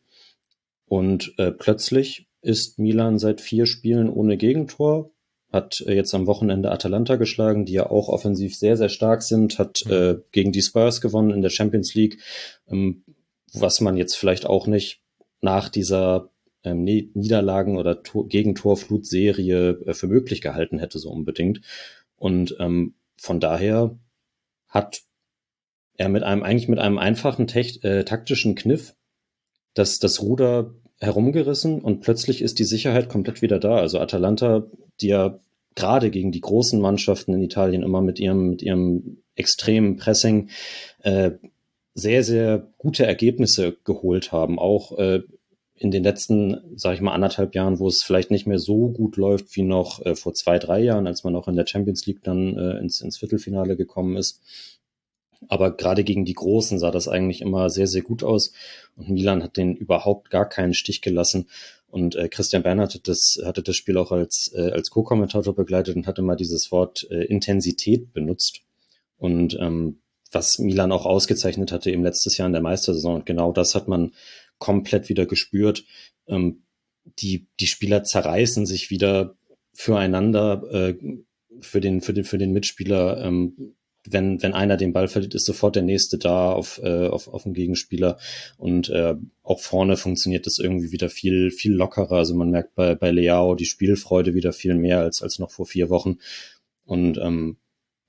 und äh, plötzlich ist Milan seit vier Spielen ohne Gegentor, hat äh, jetzt am Wochenende Atalanta geschlagen, die ja auch offensiv sehr, sehr stark sind, hat mhm. äh, gegen die Spurs gewonnen in der Champions League, ähm, was man jetzt vielleicht auch nicht nach dieser ähm, Niederlagen- oder Tor Gegentorflutserie äh, für möglich gehalten hätte, so unbedingt. Und ähm, von daher hat er mit einem, eigentlich mit einem einfachen äh, taktischen Kniff das, das Ruder herumgerissen und plötzlich ist die Sicherheit komplett wieder da. Also Atalanta, die ja gerade gegen die großen Mannschaften in Italien immer mit ihrem, mit ihrem extremen Pressing äh, sehr, sehr gute Ergebnisse geholt haben. Auch äh, in den letzten, sage ich mal, anderthalb Jahren, wo es vielleicht nicht mehr so gut läuft wie noch äh, vor zwei, drei Jahren, als man auch in der Champions League dann äh, ins, ins Viertelfinale gekommen ist. Aber gerade gegen die Großen sah das eigentlich immer sehr, sehr gut aus. Und Milan hat den überhaupt gar keinen Stich gelassen. Und äh, Christian Bernhard hatte das, hatte das Spiel auch als, äh, als Co-Kommentator begleitet und hatte mal dieses Wort äh, Intensität benutzt. Und ähm, was Milan auch ausgezeichnet hatte im letztes Jahr in der Meistersaison. Und genau das hat man komplett wieder gespürt. Ähm, die, die Spieler zerreißen sich wieder füreinander, äh, für den, für den, für den Mitspieler. Ähm, wenn, wenn einer den Ball verliert, ist sofort der nächste da auf, äh, auf, auf den Gegenspieler. Und äh, auch vorne funktioniert das irgendwie wieder viel, viel lockerer. Also man merkt bei, bei Leao die Spielfreude wieder viel mehr als, als noch vor vier Wochen. Und ähm,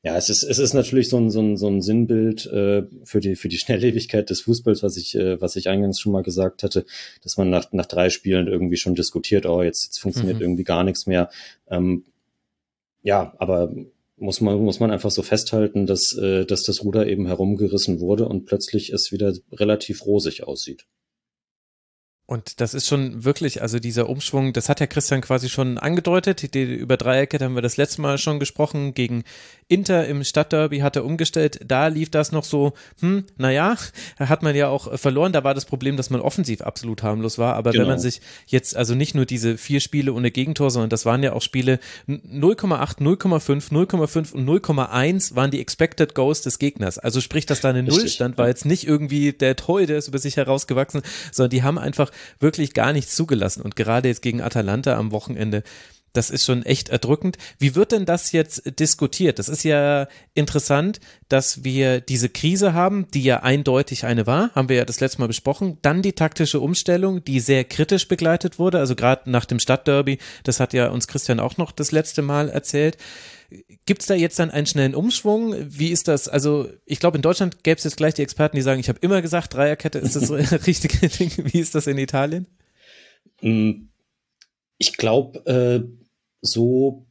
ja, es ist, es ist natürlich so ein, so ein, so ein Sinnbild äh, für, die, für die Schnelllebigkeit des Fußballs, was ich, äh, was ich eingangs schon mal gesagt hatte, dass man nach, nach drei Spielen irgendwie schon diskutiert, oh, jetzt, jetzt funktioniert mhm. irgendwie gar nichts mehr. Ähm, ja, aber muss man, muss man einfach so festhalten, dass, äh, dass das Ruder eben herumgerissen wurde und plötzlich es wieder relativ rosig aussieht. Und das ist schon wirklich, also dieser Umschwung, das hat ja Christian quasi schon angedeutet. Die, über Dreierkette haben wir das letzte Mal schon gesprochen. Gegen Inter im Stadtderby hat er umgestellt. Da lief das noch so, hm, naja, hat man ja auch verloren. Da war das Problem, dass man offensiv absolut harmlos war. Aber genau. wenn man sich jetzt, also nicht nur diese vier Spiele ohne Gegentor, sondern das waren ja auch Spiele 0,8, 0,5, 0,5 und 0,1 waren die Expected Goals des Gegners. Also sprich, dass da eine Null stand, war jetzt nicht irgendwie der Toy, der ist über sich herausgewachsen, sondern die haben einfach wirklich gar nichts zugelassen. Und gerade jetzt gegen Atalanta am Wochenende, das ist schon echt erdrückend. Wie wird denn das jetzt diskutiert? Das ist ja interessant, dass wir diese Krise haben, die ja eindeutig eine war, haben wir ja das letzte Mal besprochen. Dann die taktische Umstellung, die sehr kritisch begleitet wurde, also gerade nach dem Stadtderby, das hat ja uns Christian auch noch das letzte Mal erzählt. Gibt es da jetzt dann einen schnellen Umschwung? Wie ist das? Also ich glaube, in Deutschland gäbe es jetzt gleich die Experten, die sagen, ich habe immer gesagt, Dreierkette ist das richtige Ding. Wie ist das in Italien? Mm, ich glaube, äh, so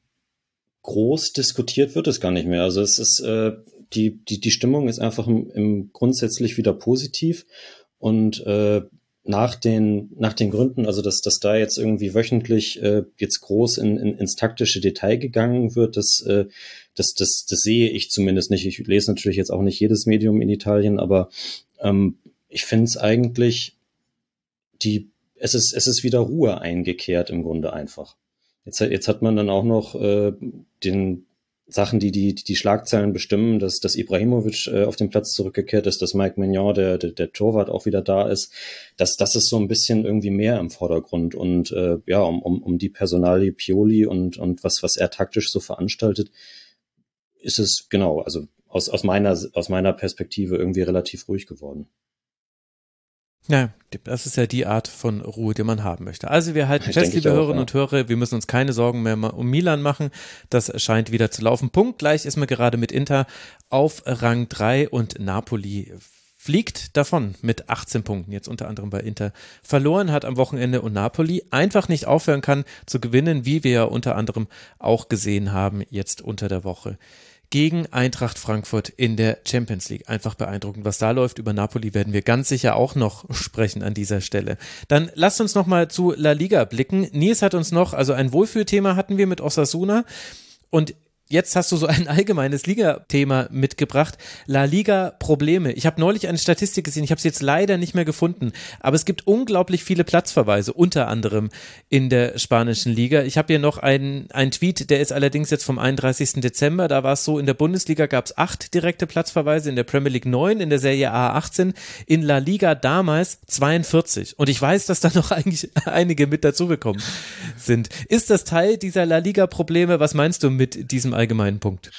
groß diskutiert wird es gar nicht mehr. Also es ist äh, die, die, die Stimmung ist einfach im, im grundsätzlich wieder positiv und äh, nach den, nach den Gründen, also dass, dass da jetzt irgendwie wöchentlich äh, jetzt groß in, in, ins taktische Detail gegangen wird, das, äh, das, das, das sehe ich zumindest nicht. Ich lese natürlich jetzt auch nicht jedes Medium in Italien, aber ähm, ich finde es eigentlich, die, es ist, es ist wieder Ruhe eingekehrt im Grunde einfach. Jetzt, jetzt hat man dann auch noch äh, den, Sachen, die die, die Schlagzeilen bestimmen, dass, dass Ibrahimovic äh, auf den Platz zurückgekehrt ist, dass Mike Mignon, der, der, der Torwart, auch wieder da ist. Das, das ist so ein bisschen irgendwie mehr im Vordergrund. Und äh, ja, um, um, um die Personalie Pioli und, und was, was er taktisch so veranstaltet, ist es genau, also aus, aus, meiner, aus meiner Perspektive irgendwie relativ ruhig geworden. Ja, das ist ja die Art von Ruhe, die man haben möchte. Also wir halten ich fest, liebe Hörerinnen ja. und Hörer, wir müssen uns keine Sorgen mehr um Milan machen. Das scheint wieder zu laufen. Punkt gleich ist man gerade mit Inter auf Rang 3 und Napoli fliegt davon mit 18 Punkten, jetzt unter anderem bei Inter verloren hat am Wochenende und Napoli einfach nicht aufhören kann zu gewinnen, wie wir ja unter anderem auch gesehen haben jetzt unter der Woche gegen Eintracht Frankfurt in der Champions League. Einfach beeindruckend, was da läuft. Über Napoli werden wir ganz sicher auch noch sprechen an dieser Stelle. Dann lasst uns noch zu La Liga blicken. Nils hat uns noch, also ein Wohlfühlthema hatten wir mit Osasuna und jetzt hast du so ein allgemeines Liga-Thema mitgebracht. La Liga Probleme. Ich habe neulich eine Statistik gesehen, ich habe es jetzt leider nicht mehr gefunden, aber es gibt unglaublich viele Platzverweise, unter anderem in der spanischen Liga. Ich habe hier noch einen, einen Tweet, der ist allerdings jetzt vom 31. Dezember. Da war es so, in der Bundesliga gab es acht direkte Platzverweise, in der Premier League neun, in der Serie A 18, in La Liga damals 42. Und ich weiß, dass da noch eigentlich einige mit dazugekommen sind. Ist das Teil dieser La Liga Probleme? Was meinst du mit diesem allgemeinen Punkt.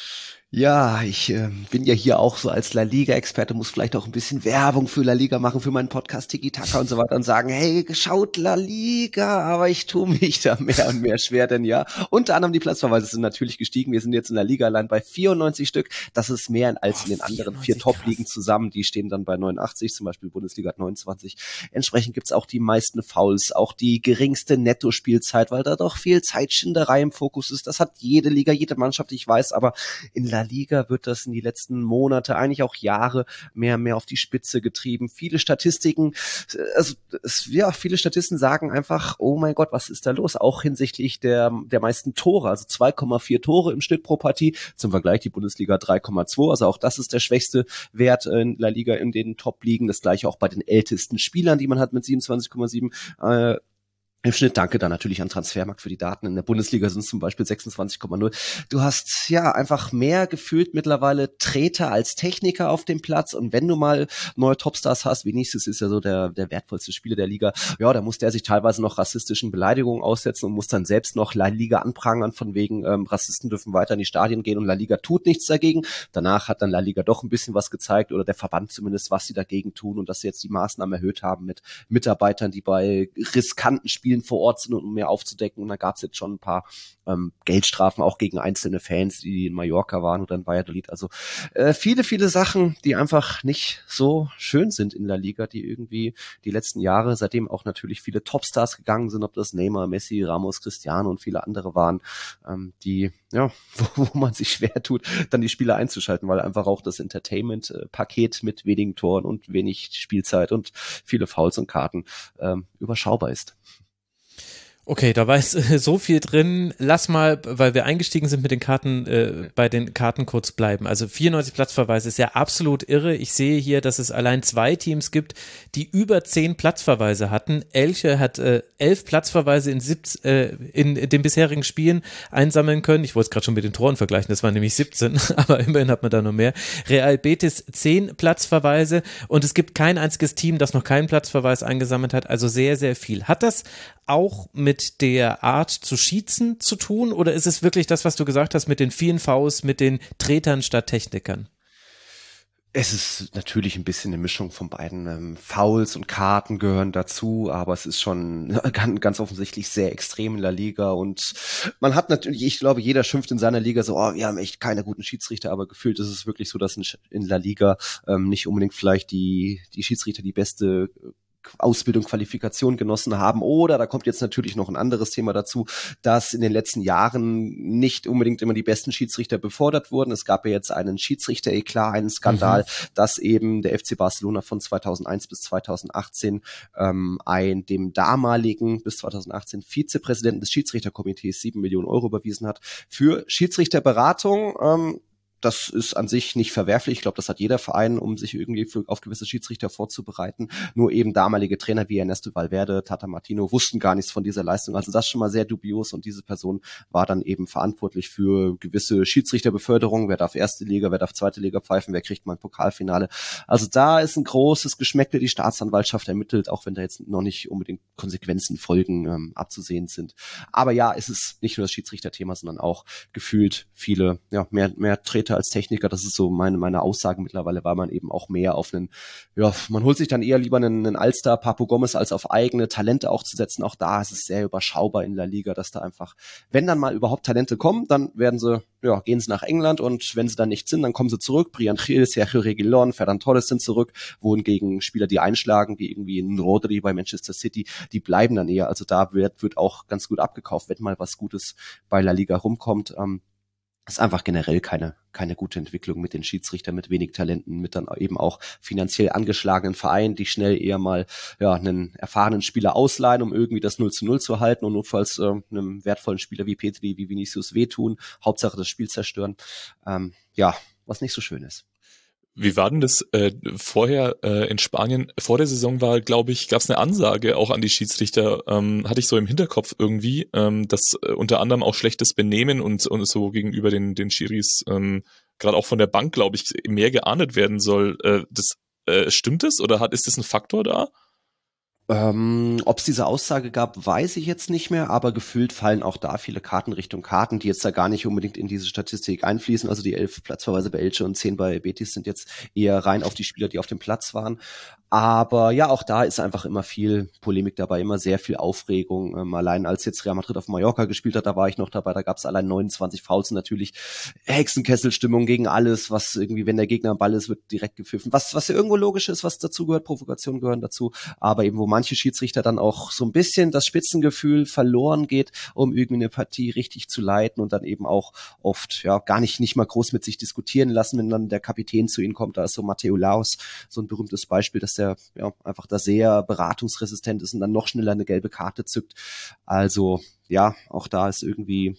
Ja, ich äh, bin ja hier auch so als La Liga-Experte, muss vielleicht auch ein bisschen Werbung für La Liga machen, für meinen Podcast Tiki Taka und so weiter und sagen, hey, schaut La Liga, aber ich tue mich da mehr und mehr schwer, denn ja, unter anderem die Platzverweise sind natürlich gestiegen. Wir sind jetzt in der Liga allein bei 94 Stück. Das ist mehr als in den anderen vier Top-Ligen zusammen. Die stehen dann bei 89, zum Beispiel Bundesliga hat 29. Entsprechend gibt's auch die meisten Fouls, auch die geringste Netto-Spielzeit, weil da doch viel Zeitschinderei im Fokus ist. Das hat jede Liga, jede Mannschaft, ich weiß, aber in La Liga wird das in die letzten Monate, eigentlich auch Jahre mehr mehr auf die Spitze getrieben. Viele Statistiken, also es, ja, viele Statisten sagen einfach, oh mein Gott, was ist da los? Auch hinsichtlich der, der meisten Tore, also 2,4 Tore im Schnitt pro Partie. Zum Vergleich die Bundesliga 3,2. Also auch das ist der schwächste Wert in La Liga in den Top-Ligen. Das gleiche auch bei den ältesten Spielern, die man hat mit 27,7. Äh, Im Schnitt danke dann natürlich an Transfermarkt für die Daten. In der Bundesliga sind es zum Beispiel 26,0. Du hast ja einfach mehr gefühlt mittlerweile Treter als Techniker auf dem Platz. Und wenn du mal neue Topstars hast, Vinicius ist ja so der, der wertvollste Spieler der Liga, ja, da muss der sich teilweise noch rassistischen Beleidigungen aussetzen und muss dann selbst noch La Liga anprangern, von wegen ähm, Rassisten dürfen weiter in die Stadien gehen und La Liga tut nichts dagegen. Danach hat dann La Liga doch ein bisschen was gezeigt oder der Verband zumindest, was sie dagegen tun und dass sie jetzt die Maßnahmen erhöht haben mit Mitarbeitern, die bei riskanten Spielen Spielen vor Ort sind, um mehr aufzudecken. Und da gab es jetzt schon ein paar ähm, Geldstrafen auch gegen einzelne Fans, die in Mallorca waren oder in Valladolid. Also äh, viele, viele Sachen, die einfach nicht so schön sind in der Liga, die irgendwie die letzten Jahre, seitdem auch natürlich viele Topstars gegangen sind, ob das Neymar, Messi, Ramos, Cristiano und viele andere waren, ähm, die, ja, wo, wo man sich schwer tut, dann die Spiele einzuschalten, weil einfach auch das Entertainment-Paket mit wenigen Toren und wenig Spielzeit und viele Fouls und Karten ähm, überschaubar ist. Okay, da war jetzt so viel drin. Lass mal, weil wir eingestiegen sind mit den Karten, äh, bei den Karten kurz bleiben. Also 94 Platzverweise ist ja absolut irre. Ich sehe hier, dass es allein zwei Teams gibt, die über zehn Platzverweise hatten. Elche hat äh, elf Platzverweise in, siebz, äh, in den bisherigen Spielen einsammeln können. Ich wollte es gerade schon mit den Toren vergleichen, das waren nämlich 17, aber immerhin hat man da noch mehr. Real Betis zehn Platzverweise und es gibt kein einziges Team, das noch keinen Platzverweis eingesammelt hat. Also sehr, sehr viel. Hat das auch mit der Art zu schießen zu tun oder ist es wirklich das, was du gesagt hast, mit den vielen Vs, mit den Tretern statt Technikern? Es ist natürlich ein bisschen eine Mischung von beiden. Ähm, Fouls und Karten gehören dazu, aber es ist schon ganz, ganz offensichtlich sehr extrem in der Liga und man hat natürlich, ich glaube, jeder schimpft in seiner Liga so, oh, wir haben echt keine guten Schiedsrichter, aber gefühlt ist es wirklich so, dass in La Liga ähm, nicht unbedingt vielleicht die, die Schiedsrichter die beste Ausbildung, Qualifikation genossen haben. Oder da kommt jetzt natürlich noch ein anderes Thema dazu, dass in den letzten Jahren nicht unbedingt immer die besten Schiedsrichter befordert wurden. Es gab ja jetzt einen Schiedsrichter-Eklat, einen Skandal, mhm. dass eben der FC Barcelona von 2001 bis 2018 ähm, ein dem damaligen bis 2018 Vizepräsidenten des Schiedsrichterkomitees sieben Millionen Euro überwiesen hat für Schiedsrichterberatung. Ähm, das ist an sich nicht verwerflich. Ich glaube, das hat jeder Verein, um sich irgendwie für, auf gewisse Schiedsrichter vorzubereiten. Nur eben damalige Trainer wie Ernesto Valverde, Tata Martino wussten gar nichts von dieser Leistung. Also das schon mal sehr dubios und diese Person war dann eben verantwortlich für gewisse Schiedsrichterbeförderungen. Wer darf erste Liga, wer darf zweite Liga pfeifen, wer kriegt mal ein Pokalfinale. Also da ist ein großes Geschmäckle, die Staatsanwaltschaft ermittelt, auch wenn da jetzt noch nicht unbedingt Konsequenzen, Folgen ähm, abzusehen sind. Aber ja, es ist nicht nur das Schiedsrichterthema, sondern auch gefühlt viele, ja, mehr, mehr Trainer Schiedsrichter, als Techniker, das ist so meine, meine Aussage mittlerweile, weil man eben auch mehr auf einen, ja, man holt sich dann eher lieber einen, einen Alster, Papo Gomez, als auf eigene Talente auch zu setzen. Auch da ist es sehr überschaubar in der Liga, dass da einfach, wenn dann mal überhaupt Talente kommen, dann werden sie, ja, gehen sie nach England und wenn sie dann nicht sind, dann kommen sie zurück. Brian Gil, Sergio Reguilon, Ferran Torres sind zurück, wohingegen Spieler, die einschlagen, wie irgendwie ein Rodri bei Manchester City, die bleiben dann eher. Also da wird, wird auch ganz gut abgekauft, wenn mal was Gutes bei La Liga rumkommt. Ähm, ist einfach generell keine, keine gute Entwicklung mit den Schiedsrichtern, mit wenig Talenten, mit dann eben auch finanziell angeschlagenen Vereinen, die schnell eher mal ja, einen erfahrenen Spieler ausleihen, um irgendwie das 0 zu 0 zu halten und notfalls äh, einem wertvollen Spieler wie Petri, wie Vinicius wehtun, Hauptsache das Spiel zerstören. Ähm, ja, was nicht so schön ist. Wie war denn das äh, vorher äh, in Spanien? Vor der Saison war, glaube ich, gab es eine Ansage auch an die Schiedsrichter, ähm, hatte ich so im Hinterkopf irgendwie, ähm, dass äh, unter anderem auch schlechtes Benehmen und, und so gegenüber den, den Schiris, ähm, gerade auch von der Bank, glaube ich, mehr geahndet werden soll. Äh, das, äh, stimmt es oder hat, ist das ein Faktor da? Ähm, Ob es diese Aussage gab, weiß ich jetzt nicht mehr, aber gefühlt fallen auch da viele Karten Richtung Karten, die jetzt da gar nicht unbedingt in diese Statistik einfließen. Also die elf Platzverweise bei Elche und zehn bei Betis sind jetzt eher rein auf die Spieler, die auf dem Platz waren. Aber ja, auch da ist einfach immer viel Polemik dabei, immer sehr viel Aufregung. Ähm, allein als jetzt Real Madrid auf Mallorca gespielt hat, da war ich noch dabei, da gab es allein 29 Fouls natürlich Hexenkesselstimmung gegen alles, was irgendwie, wenn der Gegner am Ball ist, wird direkt gepfiffen. Was, was ja irgendwo logisch ist, was dazu gehört, Provokationen gehören dazu. Aber eben, wo manche Schiedsrichter dann auch so ein bisschen das Spitzengefühl verloren geht, um irgendwie eine Partie richtig zu leiten und dann eben auch oft ja gar nicht, nicht mal groß mit sich diskutieren lassen, wenn dann der Kapitän zu ihnen kommt. Da ist so Matteo Laus so ein berühmtes Beispiel, dass der ja einfach da sehr beratungsresistent ist und dann noch schneller eine gelbe Karte zückt. Also ja, auch da ist irgendwie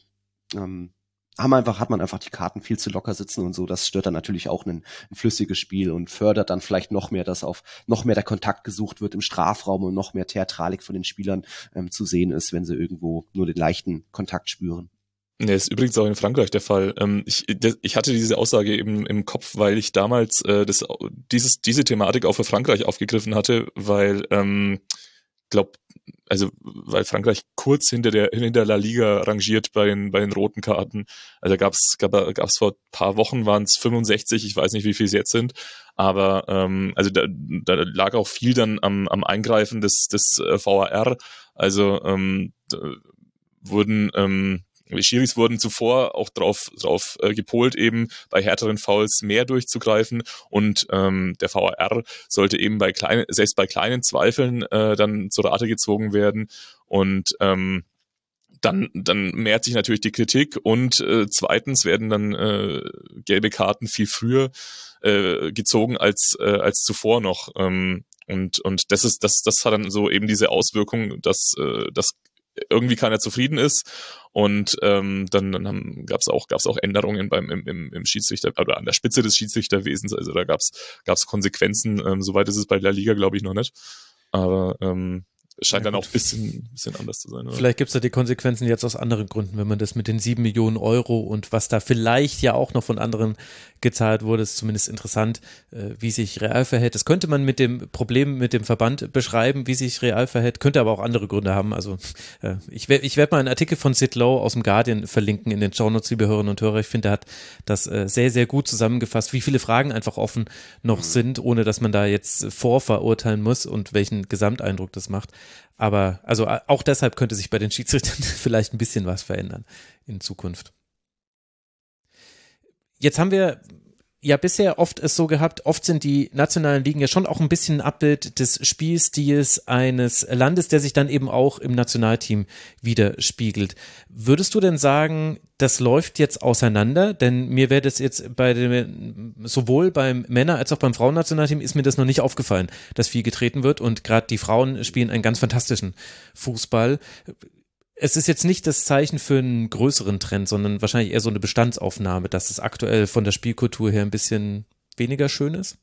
ähm, haben einfach, hat man einfach die Karten viel zu locker sitzen und so. Das stört dann natürlich auch ein, ein, flüssiges Spiel und fördert dann vielleicht noch mehr, dass auf noch mehr der Kontakt gesucht wird im Strafraum und noch mehr Theatralik von den Spielern ähm, zu sehen ist, wenn sie irgendwo nur den leichten Kontakt spüren. Ja, ist übrigens auch in Frankreich der Fall. Ähm, ich, ich hatte diese Aussage eben im Kopf, weil ich damals äh, das, dieses, diese Thematik auch für Frankreich aufgegriffen hatte, weil ähm, glaube, also weil Frankreich kurz hinter der hinter La Liga rangiert bei den bei den roten Karten. Also gab's gab gab's vor paar Wochen waren es 65, ich weiß nicht, wie viel es jetzt sind, aber ähm, also da, da lag auch viel dann am, am Eingreifen des des äh, VAR. Also ähm, wurden ähm, Schiris wurden zuvor auch drauf, drauf äh, gepolt, eben bei härteren Fouls mehr durchzugreifen. Und ähm, der VAR sollte eben bei kleinen, selbst bei kleinen Zweifeln äh, dann zur Rate gezogen werden. Und ähm, dann, dann mehrt sich natürlich die Kritik. Und äh, zweitens werden dann äh, gelbe Karten viel früher äh, gezogen als, äh, als zuvor noch. Ähm, und, und das ist, das, das hat dann so eben diese Auswirkung, dass, äh, dass irgendwie keiner zufrieden ist. Und ähm, dann, dann gab es auch, gab's auch Änderungen beim im, im, im Schiedsrichter oder an der Spitze des Schiedsrichterwesens. Also da gab es Konsequenzen. Ähm, soweit ist es bei der Liga, glaube ich, noch nicht. Aber ähm, scheint ja, dann auch ein bisschen, bisschen anders zu sein. Oder? Vielleicht gibt es da die Konsequenzen jetzt aus anderen Gründen, wenn man das mit den sieben Millionen Euro und was da vielleicht ja auch noch von anderen gezahlt wurde, ist zumindest interessant, äh, wie sich Real verhält. Das könnte man mit dem Problem mit dem Verband beschreiben, wie sich Real verhält, könnte aber auch andere Gründe haben. Also äh, ich, ich werde mal einen Artikel von Sid Lowe aus dem Guardian verlinken in den Shownotes, liebe Hörerinnen und Hörer. Ich finde, er hat das äh, sehr, sehr gut zusammengefasst, wie viele Fragen einfach offen noch mhm. sind, ohne dass man da jetzt vorverurteilen muss und welchen Gesamteindruck das macht. Aber also auch deshalb könnte sich bei den Schiedsrichtern vielleicht ein bisschen was verändern in Zukunft. Jetzt haben wir ja bisher oft es so gehabt, oft sind die nationalen Ligen ja schon auch ein bisschen ein Abbild des Spielstils eines Landes, der sich dann eben auch im Nationalteam widerspiegelt. Würdest du denn sagen, das läuft jetzt auseinander? Denn mir wäre das jetzt bei dem, sowohl beim Männer- als auch beim Frauennationalteam ist mir das noch nicht aufgefallen, dass viel getreten wird und gerade die Frauen spielen einen ganz fantastischen Fußball es ist jetzt nicht das Zeichen für einen größeren Trend, sondern wahrscheinlich eher so eine Bestandsaufnahme, dass es aktuell von der Spielkultur her ein bisschen weniger schön ist?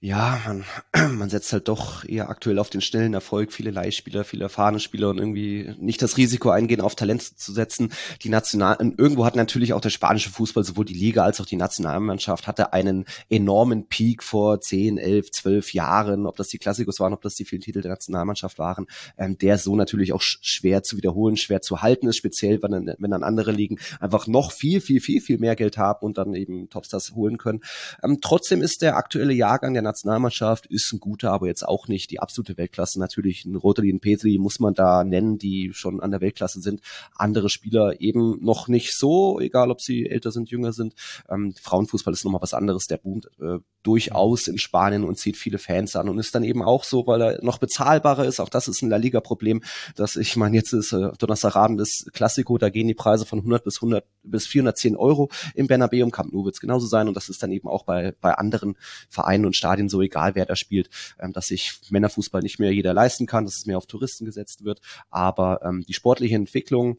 Ja, man, man setzt halt doch eher aktuell auf den schnellen Erfolg, viele Leihspieler, viele erfahrene Spieler und irgendwie nicht das Risiko eingehen, auf Talent zu setzen. Die National, irgendwo hat natürlich auch der spanische Fußball, sowohl die Liga als auch die Nationalmannschaft, hatte einen enormen Peak vor 10, 11, 12 Jahren, ob das die Klassikos waren, ob das die vielen Titel der Nationalmannschaft waren, ähm, der so natürlich auch schwer zu wiederholen, schwer zu halten ist, speziell wenn dann, wenn dann andere Ligen einfach noch viel, viel, viel, viel mehr Geld haben und dann eben Topstars holen können. Ähm, trotzdem ist der aktuelle Jahrgang der Nationalmannschaft ist ein guter, aber jetzt auch nicht die absolute Weltklasse. Natürlich ein Rotelin Petri muss man da nennen, die schon an der Weltklasse sind. Andere Spieler eben noch nicht so, egal ob sie älter sind, jünger sind. Ähm, Frauenfußball ist nochmal was anderes. Der boomt äh, durchaus in Spanien und zieht viele Fans an und ist dann eben auch so, weil er noch bezahlbarer ist. Auch das ist ein La Liga Problem, dass ich meine, jetzt ist äh, Donnerstagabend das Klassiko, da gehen die Preise von 100 bis 100 bis 410 Euro im Bernabeu, im Camp Nou wird es genauso sein und das ist dann eben auch bei bei anderen Vereinen und Stadien so egal, wer da spielt, ähm, dass sich Männerfußball nicht mehr jeder leisten kann, dass es mehr auf Touristen gesetzt wird, aber ähm, die sportliche Entwicklung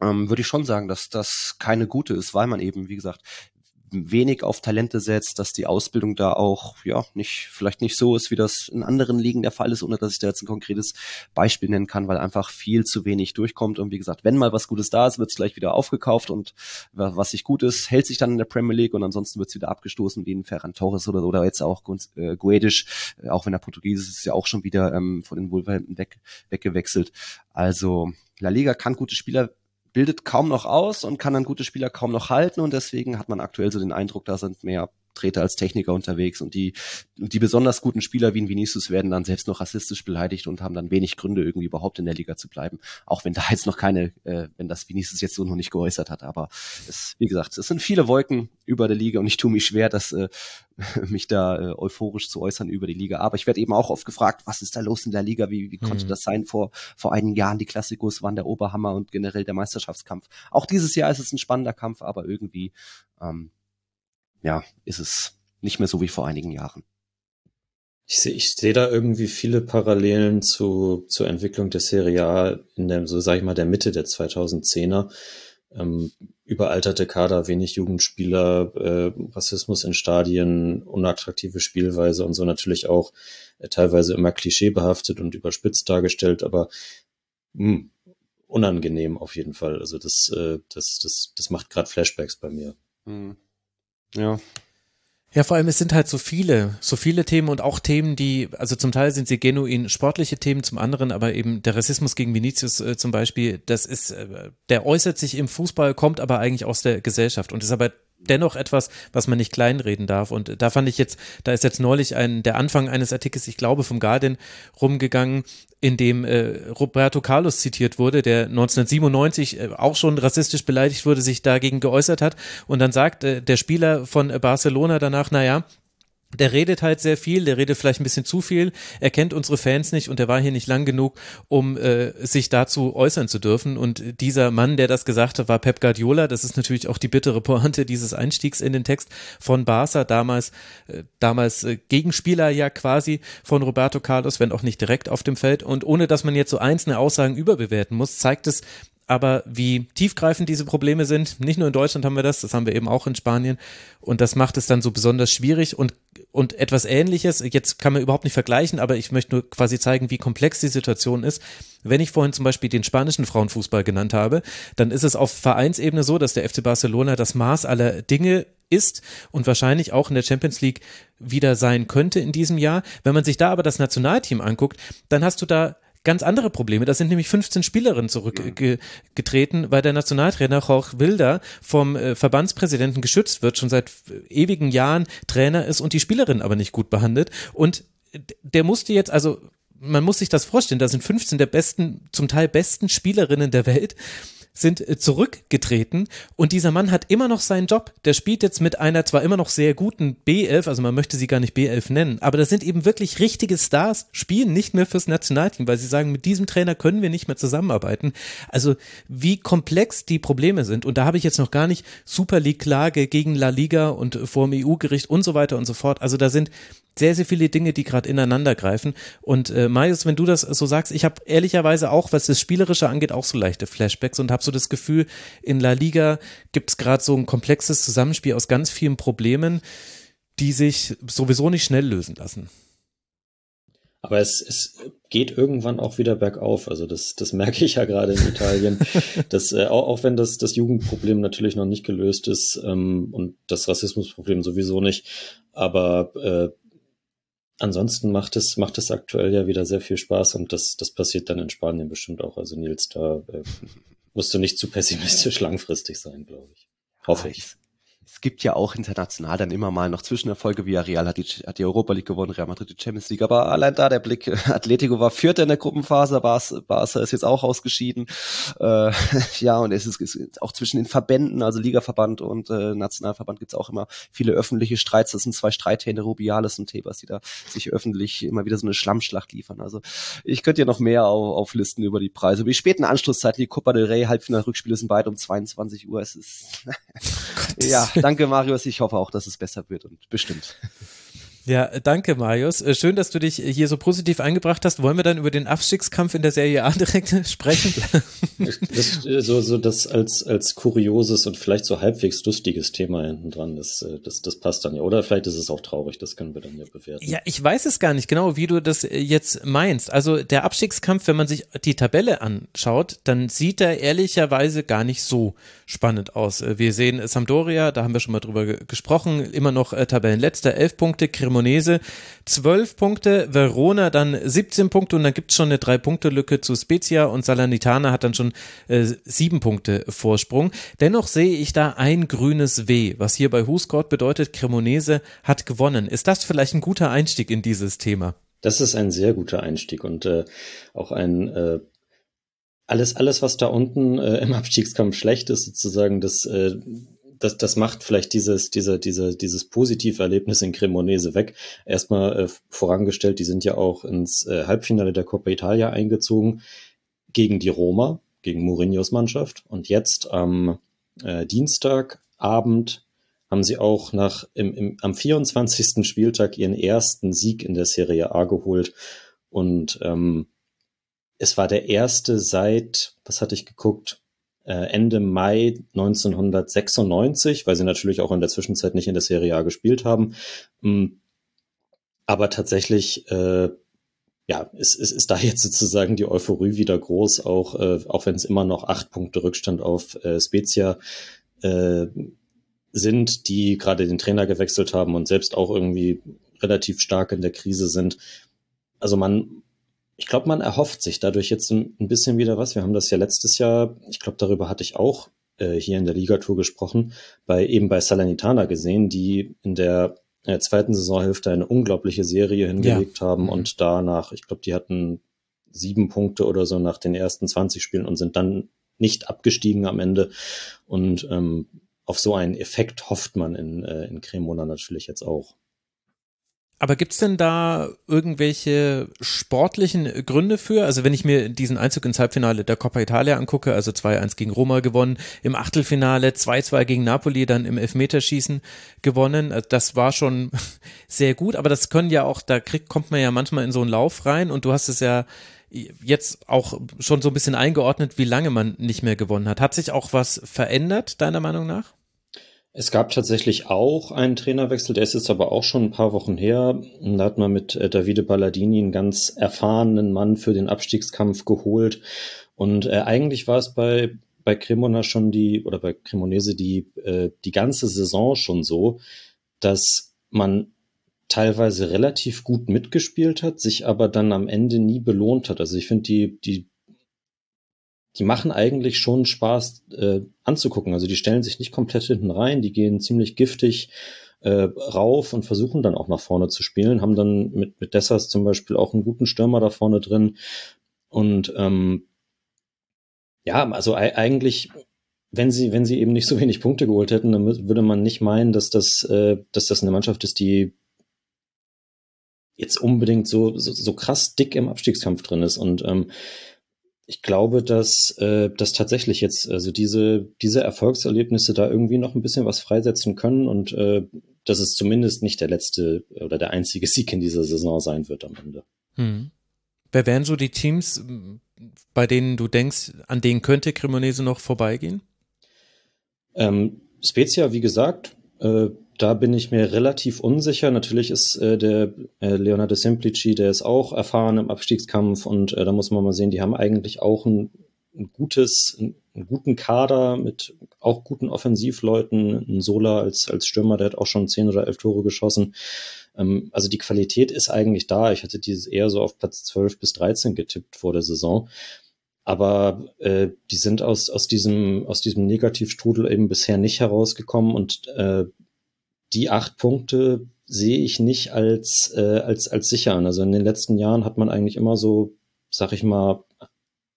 ähm, würde ich schon sagen, dass das keine gute ist, weil man eben, wie gesagt, wenig auf Talente setzt, dass die Ausbildung da auch ja nicht vielleicht nicht so ist, wie das in anderen Ligen der Fall ist, ohne dass ich da jetzt ein konkretes Beispiel nennen kann, weil einfach viel zu wenig durchkommt. Und wie gesagt, wenn mal was Gutes da ist, wird es gleich wieder aufgekauft und was sich gut ist, hält sich dann in der Premier League und ansonsten wird es wieder abgestoßen, wie in Ferran Torres oder, oder jetzt auch äh, Guedisch, äh, auch wenn er Portugiesisch ist, ist ja auch schon wieder ähm, von den Wolverhampton weg, weggewechselt. Also La Liga kann gute Spieler bildet kaum noch aus und kann dann gute Spieler kaum noch halten und deswegen hat man aktuell so den Eindruck, da sind mehr Treter als Techniker unterwegs und die, die besonders guten Spieler wie ein Vinicius werden dann selbst noch rassistisch beleidigt und haben dann wenig Gründe, irgendwie überhaupt in der Liga zu bleiben. Auch wenn da jetzt noch keine, äh, wenn das Vinicius jetzt so noch nicht geäußert hat. Aber es, wie gesagt, es sind viele Wolken über der Liga und ich tue mich schwer, das äh, mich da äh, euphorisch zu äußern über die Liga. Aber ich werde eben auch oft gefragt, was ist da los in der Liga? Wie, wie konnte mhm. das sein? Vor, vor einigen Jahren die Klassikos waren der Oberhammer und generell der Meisterschaftskampf. Auch dieses Jahr ist es ein spannender Kampf, aber irgendwie, ähm, ja, ist es nicht mehr so wie vor einigen Jahren. Ich sehe ich seh da irgendwie viele Parallelen zu, zur Entwicklung der Serie A in der, so sag ich mal, der Mitte der 2010er ähm, überalterte Kader, wenig Jugendspieler, äh, Rassismus in Stadien, unattraktive Spielweise und so natürlich auch äh, teilweise immer klischeebehaftet und überspitzt dargestellt, aber mh, hm, unangenehm auf jeden Fall. Also das, äh, das, das, das macht gerade Flashbacks bei mir. Mhm. Ja, ja, vor allem es sind halt so viele, so viele Themen und auch Themen, die, also zum Teil sind sie genuin sportliche Themen, zum anderen aber eben der Rassismus gegen Vinicius äh, zum Beispiel, das ist, äh, der äußert sich im Fußball, kommt aber eigentlich aus der Gesellschaft und ist aber dennoch etwas, was man nicht kleinreden darf. Und da fand ich jetzt, da ist jetzt neulich ein, der Anfang eines Artikels, ich glaube, vom Guardian rumgegangen, in dem äh, Roberto Carlos zitiert wurde, der 1997 äh, auch schon rassistisch beleidigt wurde, sich dagegen geäußert hat. Und dann sagt äh, der Spieler von Barcelona danach, naja, der redet halt sehr viel, der redet vielleicht ein bisschen zu viel, er kennt unsere Fans nicht und er war hier nicht lang genug, um äh, sich dazu äußern zu dürfen. Und dieser Mann, der das gesagt hat, war Pep Guardiola. Das ist natürlich auch die bittere Pointe dieses Einstiegs in den Text von Barca, damals, äh, damals äh, Gegenspieler ja quasi von Roberto Carlos, wenn auch nicht direkt auf dem Feld. Und ohne dass man jetzt so einzelne Aussagen überbewerten muss, zeigt es, aber wie tiefgreifend diese Probleme sind, nicht nur in Deutschland haben wir das, das haben wir eben auch in Spanien und das macht es dann so besonders schwierig und und etwas ähnliches, jetzt kann man überhaupt nicht vergleichen, aber ich möchte nur quasi zeigen, wie komplex die Situation ist. Wenn ich vorhin zum Beispiel den spanischen Frauenfußball genannt habe, dann ist es auf Vereinsebene so, dass der FC Barcelona das Maß aller Dinge ist und wahrscheinlich auch in der Champions League wieder sein könnte in diesem Jahr. Wenn man sich da aber das Nationalteam anguckt, dann hast du da ganz andere Probleme. Da sind nämlich 15 Spielerinnen zurückgetreten, weil der Nationaltrainer Jorge Wilder vom äh, Verbandspräsidenten geschützt wird, schon seit ewigen Jahren Trainer ist und die Spielerinnen aber nicht gut behandelt. Und der musste jetzt, also man muss sich das vorstellen, da sind 15 der besten, zum Teil besten Spielerinnen der Welt sind äh, zurückgetreten und dieser Mann hat immer noch seinen Job. Der spielt jetzt mit einer zwar immer noch sehr guten B11, also man möchte sie gar nicht B11 nennen, aber das sind eben wirklich richtige Stars, spielen nicht mehr fürs Nationalteam, weil sie sagen, mit diesem Trainer können wir nicht mehr zusammenarbeiten. Also wie komplex die Probleme sind und da habe ich jetzt noch gar nicht Super League Klage gegen La Liga und vor dem EU-Gericht und so weiter und so fort. Also da sind sehr, sehr viele Dinge, die gerade ineinander greifen. Und äh, Marius, wenn du das so sagst, ich habe ehrlicherweise auch, was das Spielerische angeht, auch so leichte Flashbacks und habe so das Gefühl, in La Liga gibt es gerade so ein komplexes Zusammenspiel aus ganz vielen Problemen, die sich sowieso nicht schnell lösen lassen. Aber es, es geht irgendwann auch wieder bergauf. Also das, das merke ich ja gerade in Italien. dass, äh, auch, auch wenn das, das Jugendproblem natürlich noch nicht gelöst ist ähm, und das Rassismusproblem sowieso nicht. Aber äh, ansonsten macht es, macht es aktuell ja wieder sehr viel Spaß und das, das passiert dann in Spanien bestimmt auch. Also Nils, da äh, musst du nicht zu pessimistisch langfristig sein, glaube ich. Hoffe ich es gibt ja auch international dann immer mal noch Zwischenerfolge. wie Real hat die, hat die Europa League gewonnen, Real Madrid die Champions League. Aber allein da der Blick, Atletico war Vierter in der Gruppenphase, Barca ist jetzt auch ausgeschieden. Äh, ja, und es ist, ist, auch zwischen den Verbänden, also Ligaverband und äh, Nationalverband gibt es auch immer viele öffentliche Streits. Das sind zwei Streithähne, Rubiales und Tebas, die da sich öffentlich immer wieder so eine Schlammschlacht liefern. Also ich könnte ja noch mehr auf, auflisten über die Preise. Über die späten Anschlusszeiten, die Copa del Rey Halbfinal-Rückspiele sind beide um 22 Uhr. Es ist, ja, danke, Marius. Ich hoffe auch, dass es besser wird und bestimmt. Ja, danke, Marius. Äh, schön, dass du dich hier so positiv eingebracht hast. Wollen wir dann über den Abstiegskampf in der Serie A direkt sprechen? das, so, so das als, als kurioses und vielleicht so halbwegs lustiges Thema hinten dran, das, äh, das, das passt dann ja. Oder vielleicht ist es auch traurig, das können wir dann ja bewerten. Ja, ich weiß es gar nicht genau, wie du das äh, jetzt meinst. Also der Abstiegskampf, wenn man sich die Tabelle anschaut, dann sieht er ehrlicherweise gar nicht so spannend aus. Wir sehen Sampdoria, da haben wir schon mal drüber gesprochen, immer noch Tabellenletzter, elf Punkte, Cremonese Cremonese 12 Punkte, Verona dann 17 Punkte und dann gibt es schon eine Drei-Punkte-Lücke zu Spezia und Salernitana hat dann schon äh, 7 Punkte Vorsprung. Dennoch sehe ich da ein grünes W, was hier bei Huscourt bedeutet, Cremonese hat gewonnen. Ist das vielleicht ein guter Einstieg in dieses Thema? Das ist ein sehr guter Einstieg und äh, auch ein äh, alles, alles, was da unten äh, im Abstiegskampf schlecht ist, sozusagen, das äh, das, das macht vielleicht dieses, diese, diese, dieses positive Erlebnis in Cremonese weg. Erstmal äh, vorangestellt, die sind ja auch ins äh, Halbfinale der Coppa Italia eingezogen gegen die Roma, gegen Mourinhos Mannschaft. Und jetzt am äh, Dienstagabend haben sie auch nach im, im, am 24. Spieltag ihren ersten Sieg in der Serie A geholt. Und ähm, es war der erste seit, was hatte ich geguckt, Ende Mai 1996, weil sie natürlich auch in der Zwischenzeit nicht in der Serie A gespielt haben. Mm, aber tatsächlich, äh, ja, ist, ist, ist da jetzt sozusagen die Euphorie wieder groß, auch, äh, auch wenn es immer noch acht Punkte Rückstand auf äh, Spezia äh, sind, die gerade den Trainer gewechselt haben und selbst auch irgendwie relativ stark in der Krise sind. Also man, ich glaube, man erhofft sich dadurch jetzt ein, bisschen wieder was. Wir haben das ja letztes Jahr, ich glaube, darüber hatte ich auch äh, hier in der Ligatour gesprochen, bei eben bei Salernitana gesehen, die in der äh, zweiten Saisonhälfte eine unglaubliche Serie hingelegt ja. haben mhm. und danach, ich glaube, die hatten sieben Punkte oder so nach den ersten 20 Spielen und sind dann nicht abgestiegen am Ende. Und ähm, auf so einen Effekt hofft man in, äh, in Cremona natürlich jetzt auch. Aber gibt's denn da irgendwelche sportlichen Gründe für? Also wenn ich mir diesen Einzug ins Halbfinale der Coppa Italia angucke, also 2-1 gegen Roma gewonnen, im Achtelfinale 2-2 gegen Napoli dann im Elfmeterschießen gewonnen, also das war schon sehr gut, aber das können ja auch, da kriegt, kommt man ja manchmal in so einen Lauf rein und du hast es ja jetzt auch schon so ein bisschen eingeordnet, wie lange man nicht mehr gewonnen hat. Hat sich auch was verändert, deiner Meinung nach? Es gab tatsächlich auch einen Trainerwechsel, der ist jetzt aber auch schon ein paar Wochen her. Da hat man mit äh, Davide Balladini einen ganz erfahrenen Mann für den Abstiegskampf geholt. Und äh, eigentlich war es bei, bei Cremona schon die, oder bei Cremonese die, äh, die ganze Saison schon so, dass man teilweise relativ gut mitgespielt hat, sich aber dann am Ende nie belohnt hat. Also ich finde, die, die die machen eigentlich schon Spaß äh, anzugucken. Also die stellen sich nicht komplett hinten rein, die gehen ziemlich giftig äh, rauf und versuchen dann auch nach vorne zu spielen, haben dann mit, mit Dessers zum Beispiel auch einen guten Stürmer da vorne drin. Und ähm, ja, also eigentlich, wenn sie, wenn sie eben nicht so wenig Punkte geholt hätten, dann würde man nicht meinen, dass das, äh, dass das eine Mannschaft ist, die jetzt unbedingt so, so, so krass dick im Abstiegskampf drin ist. Und ähm, ich glaube, dass, äh, dass tatsächlich jetzt also diese, diese Erfolgserlebnisse da irgendwie noch ein bisschen was freisetzen können und äh, dass es zumindest nicht der letzte oder der einzige Sieg in dieser Saison sein wird am Ende. Hm. Wer wären so die Teams, bei denen du denkst, an denen könnte Cremonese noch vorbeigehen? Ähm, Spezia, wie gesagt, äh, da bin ich mir relativ unsicher. Natürlich ist äh, der äh, Leonardo Semplici, der ist auch erfahren im Abstiegskampf und äh, da muss man mal sehen, die haben eigentlich auch ein, ein gutes, ein, einen guten Kader mit auch guten Offensivleuten. Ein Sola als, als Stürmer, der hat auch schon zehn oder elf Tore geschossen. Ähm, also die Qualität ist eigentlich da. Ich hatte dieses eher so auf Platz 12 bis 13 getippt vor der Saison. Aber äh, die sind aus, aus, diesem, aus diesem Negativstrudel eben bisher nicht herausgekommen und äh, die acht Punkte sehe ich nicht als, äh, als, als sicher an. Also in den letzten Jahren hat man eigentlich immer so, sag ich mal,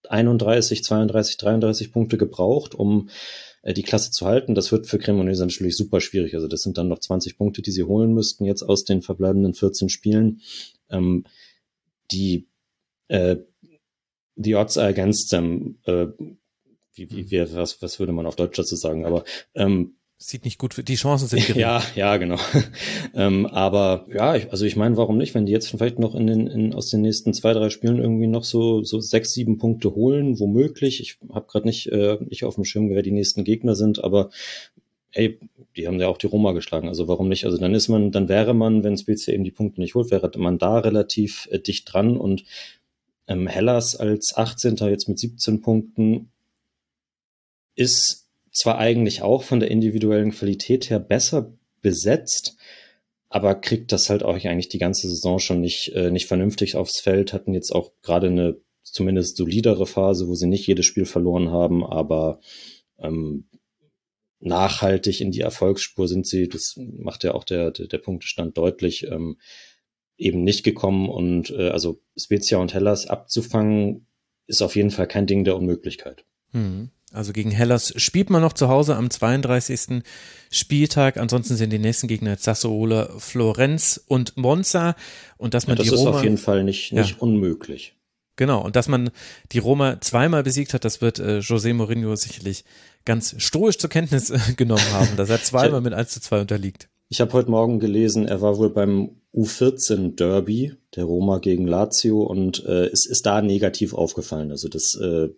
31, 32, 33 Punkte gebraucht, um äh, die Klasse zu halten. Das wird für Cremonese natürlich super schwierig. Also das sind dann noch 20 Punkte, die sie holen müssten jetzt aus den verbleibenden 14 Spielen. Ähm, die äh, the odds are against them. Äh, wie, wie, wie, was, was würde man auf Deutsch dazu sagen? Aber ähm, sieht nicht gut für die Chancen sind gering. Ja, ja, genau. ähm, aber ja, ich, also ich meine, warum nicht, wenn die jetzt vielleicht noch in den in, aus den nächsten zwei drei Spielen irgendwie noch so so sechs sieben Punkte holen, womöglich. Ich habe gerade nicht äh, nicht auf dem Schirm, wer die nächsten Gegner sind, aber ey, die haben ja auch die Roma geschlagen, also warum nicht? Also dann ist man, dann wäre man, wenn Spezia eben die Punkte nicht holt, wäre man da relativ äh, dicht dran und ähm, Hellas als 18. jetzt mit 17 Punkten ist zwar eigentlich auch von der individuellen Qualität her besser besetzt, aber kriegt das halt auch eigentlich die ganze Saison schon nicht, äh, nicht vernünftig aufs Feld, hatten jetzt auch gerade eine zumindest solidere Phase, wo sie nicht jedes Spiel verloren haben, aber ähm, nachhaltig in die Erfolgsspur sind sie, das macht ja auch der, der, der Punktestand deutlich, ähm, eben nicht gekommen und äh, also Spezia und Hellas abzufangen, ist auf jeden Fall kein Ding der Unmöglichkeit. Mhm. Also gegen Hellas spielt man noch zu Hause am 32. Spieltag. Ansonsten sind die nächsten Gegner jetzt Sassuolo, Florenz und Monza. Und dass man ja, das die Roma, ist auf jeden Fall nicht, nicht ja. unmöglich. Genau. Und dass man die Roma zweimal besiegt hat, das wird äh, José Mourinho sicherlich ganz stoisch zur Kenntnis äh, genommen haben, dass er zweimal mit 1 zu 2 unterliegt. Ich habe heute Morgen gelesen, er war wohl beim U14 Derby der Roma gegen Lazio und äh, es ist da negativ aufgefallen. Also das äh,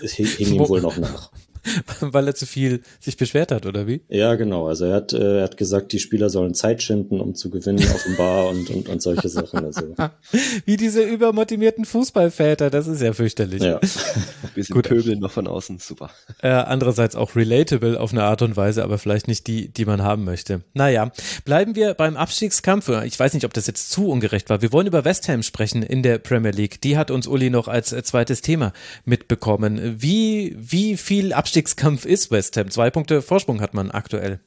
hing ihm wohl noch nach. weil er zu viel sich beschwert hat, oder wie? Ja, genau. Also er hat, äh, er hat gesagt, die Spieler sollen Zeit schinden, um zu gewinnen, offenbar und, und, und solche Sachen. Also. wie diese übermotivierten Fußballväter, das ist ja fürchterlich. Ja. Ein bisschen Gut. Pöbeln noch von außen, super. Äh, andererseits auch relatable auf eine Art und Weise, aber vielleicht nicht die, die man haben möchte. Naja, bleiben wir beim Abstiegskampf. Ich weiß nicht, ob das jetzt zu ungerecht war. Wir wollen über West Ham sprechen in der Premier League. Die hat uns Uli noch als zweites Thema mitbekommen. Wie, wie viel Abstiegskampf ist West Ham? Zwei Punkte Vorsprung hat man aktuell.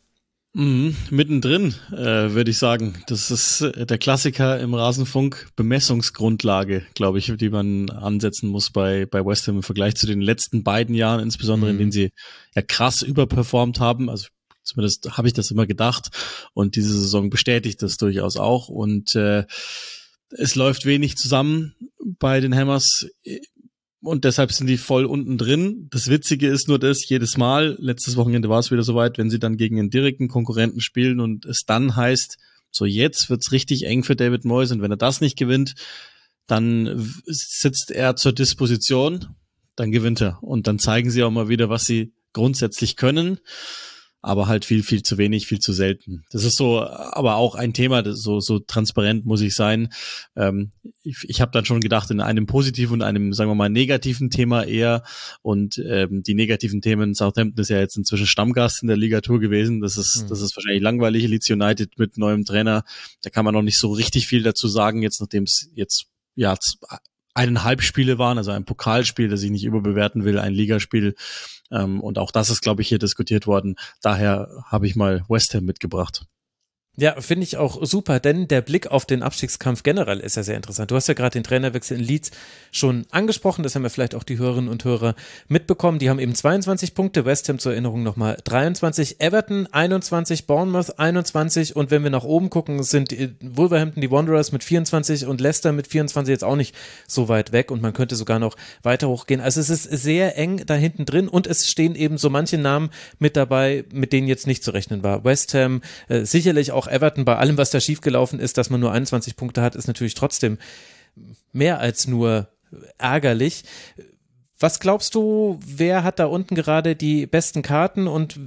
Mhm, mittendrin, äh, würde ich sagen. Das ist äh, der Klassiker im Rasenfunk, Bemessungsgrundlage, glaube ich, die man ansetzen muss bei, bei West Ham im Vergleich zu den letzten beiden Jahren, insbesondere mhm. in denen sie ja krass überperformt haben. Also zumindest habe ich das immer gedacht. Und diese Saison bestätigt das durchaus auch. Und äh, es läuft wenig zusammen bei den Hammers und deshalb sind die voll unten drin. Das Witzige ist nur das, jedes Mal, letztes Wochenende war es wieder soweit, wenn sie dann gegen einen direkten Konkurrenten spielen und es dann heißt, so jetzt wird's richtig eng für David Moyes und wenn er das nicht gewinnt, dann sitzt er zur Disposition, dann gewinnt er. Und dann zeigen sie auch mal wieder, was sie grundsätzlich können aber halt viel, viel zu wenig, viel zu selten. Das ist so, aber auch ein Thema, das so, so transparent muss ich sein. Ähm, ich ich habe dann schon gedacht, in einem positiven und einem, sagen wir mal, negativen Thema eher. Und ähm, die negativen Themen, Southampton ist ja jetzt inzwischen Stammgast in der Ligatur gewesen. Das ist, mhm. das ist wahrscheinlich langweilig. Leeds United mit neuem Trainer. Da kann man noch nicht so richtig viel dazu sagen, jetzt nachdem es jetzt ja eineinhalb Spiele waren, also ein Pokalspiel, das ich nicht überbewerten will, ein Ligaspiel. Ähm, und auch das ist, glaube ich, hier diskutiert worden. Daher habe ich mal West Ham mitgebracht. Ja, finde ich auch super, denn der Blick auf den Abstiegskampf generell ist ja sehr interessant. Du hast ja gerade den Trainerwechsel in Leeds schon angesprochen, das haben ja vielleicht auch die Hörerinnen und Hörer mitbekommen. Die haben eben 22 Punkte, West Ham zur Erinnerung nochmal 23, Everton 21, Bournemouth 21 und wenn wir nach oben gucken, sind Wolverhampton die Wanderers mit 24 und Leicester mit 24 jetzt auch nicht so weit weg und man könnte sogar noch weiter hochgehen. Also es ist sehr eng da hinten drin und es stehen eben so manche Namen mit dabei, mit denen jetzt nicht zu rechnen war. West Ham, äh, sicherlich auch Everton, bei allem, was da schiefgelaufen ist, dass man nur 21 Punkte hat, ist natürlich trotzdem mehr als nur ärgerlich. Was glaubst du, wer hat da unten gerade die besten Karten und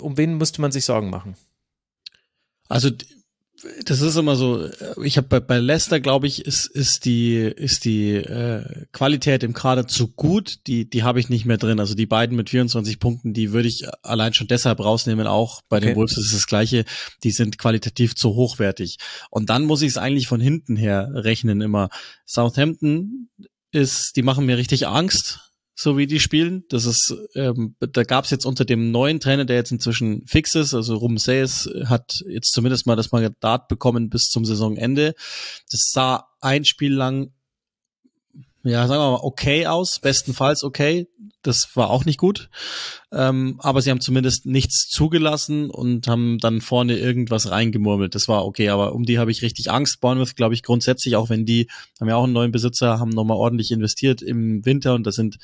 um wen müsste man sich Sorgen machen? Also das ist immer so, ich habe bei, bei Leicester, glaube ich, ist, ist die, ist die äh, Qualität im Kader zu gut, die, die habe ich nicht mehr drin. Also die beiden mit 24 Punkten, die würde ich allein schon deshalb rausnehmen, auch bei okay. den Wolves ist das gleiche, die sind qualitativ zu hochwertig. Und dann muss ich es eigentlich von hinten her rechnen immer. Southampton ist, die machen mir richtig Angst so wie die spielen. Das ist, ähm, da gab es jetzt unter dem neuen Trainer, der jetzt inzwischen fix ist, also Rumseis hat jetzt zumindest mal das Mandat bekommen bis zum Saisonende. Das sah ein Spiel lang, ja, sagen wir mal, okay aus, bestenfalls okay. Das war auch nicht gut. Ähm, aber sie haben zumindest nichts zugelassen und haben dann vorne irgendwas reingemurmelt. Das war okay, aber um die habe ich richtig Angst. Bournemouth, glaube ich, grundsätzlich, auch wenn die haben ja auch einen neuen Besitzer, haben nochmal ordentlich investiert im Winter und das sind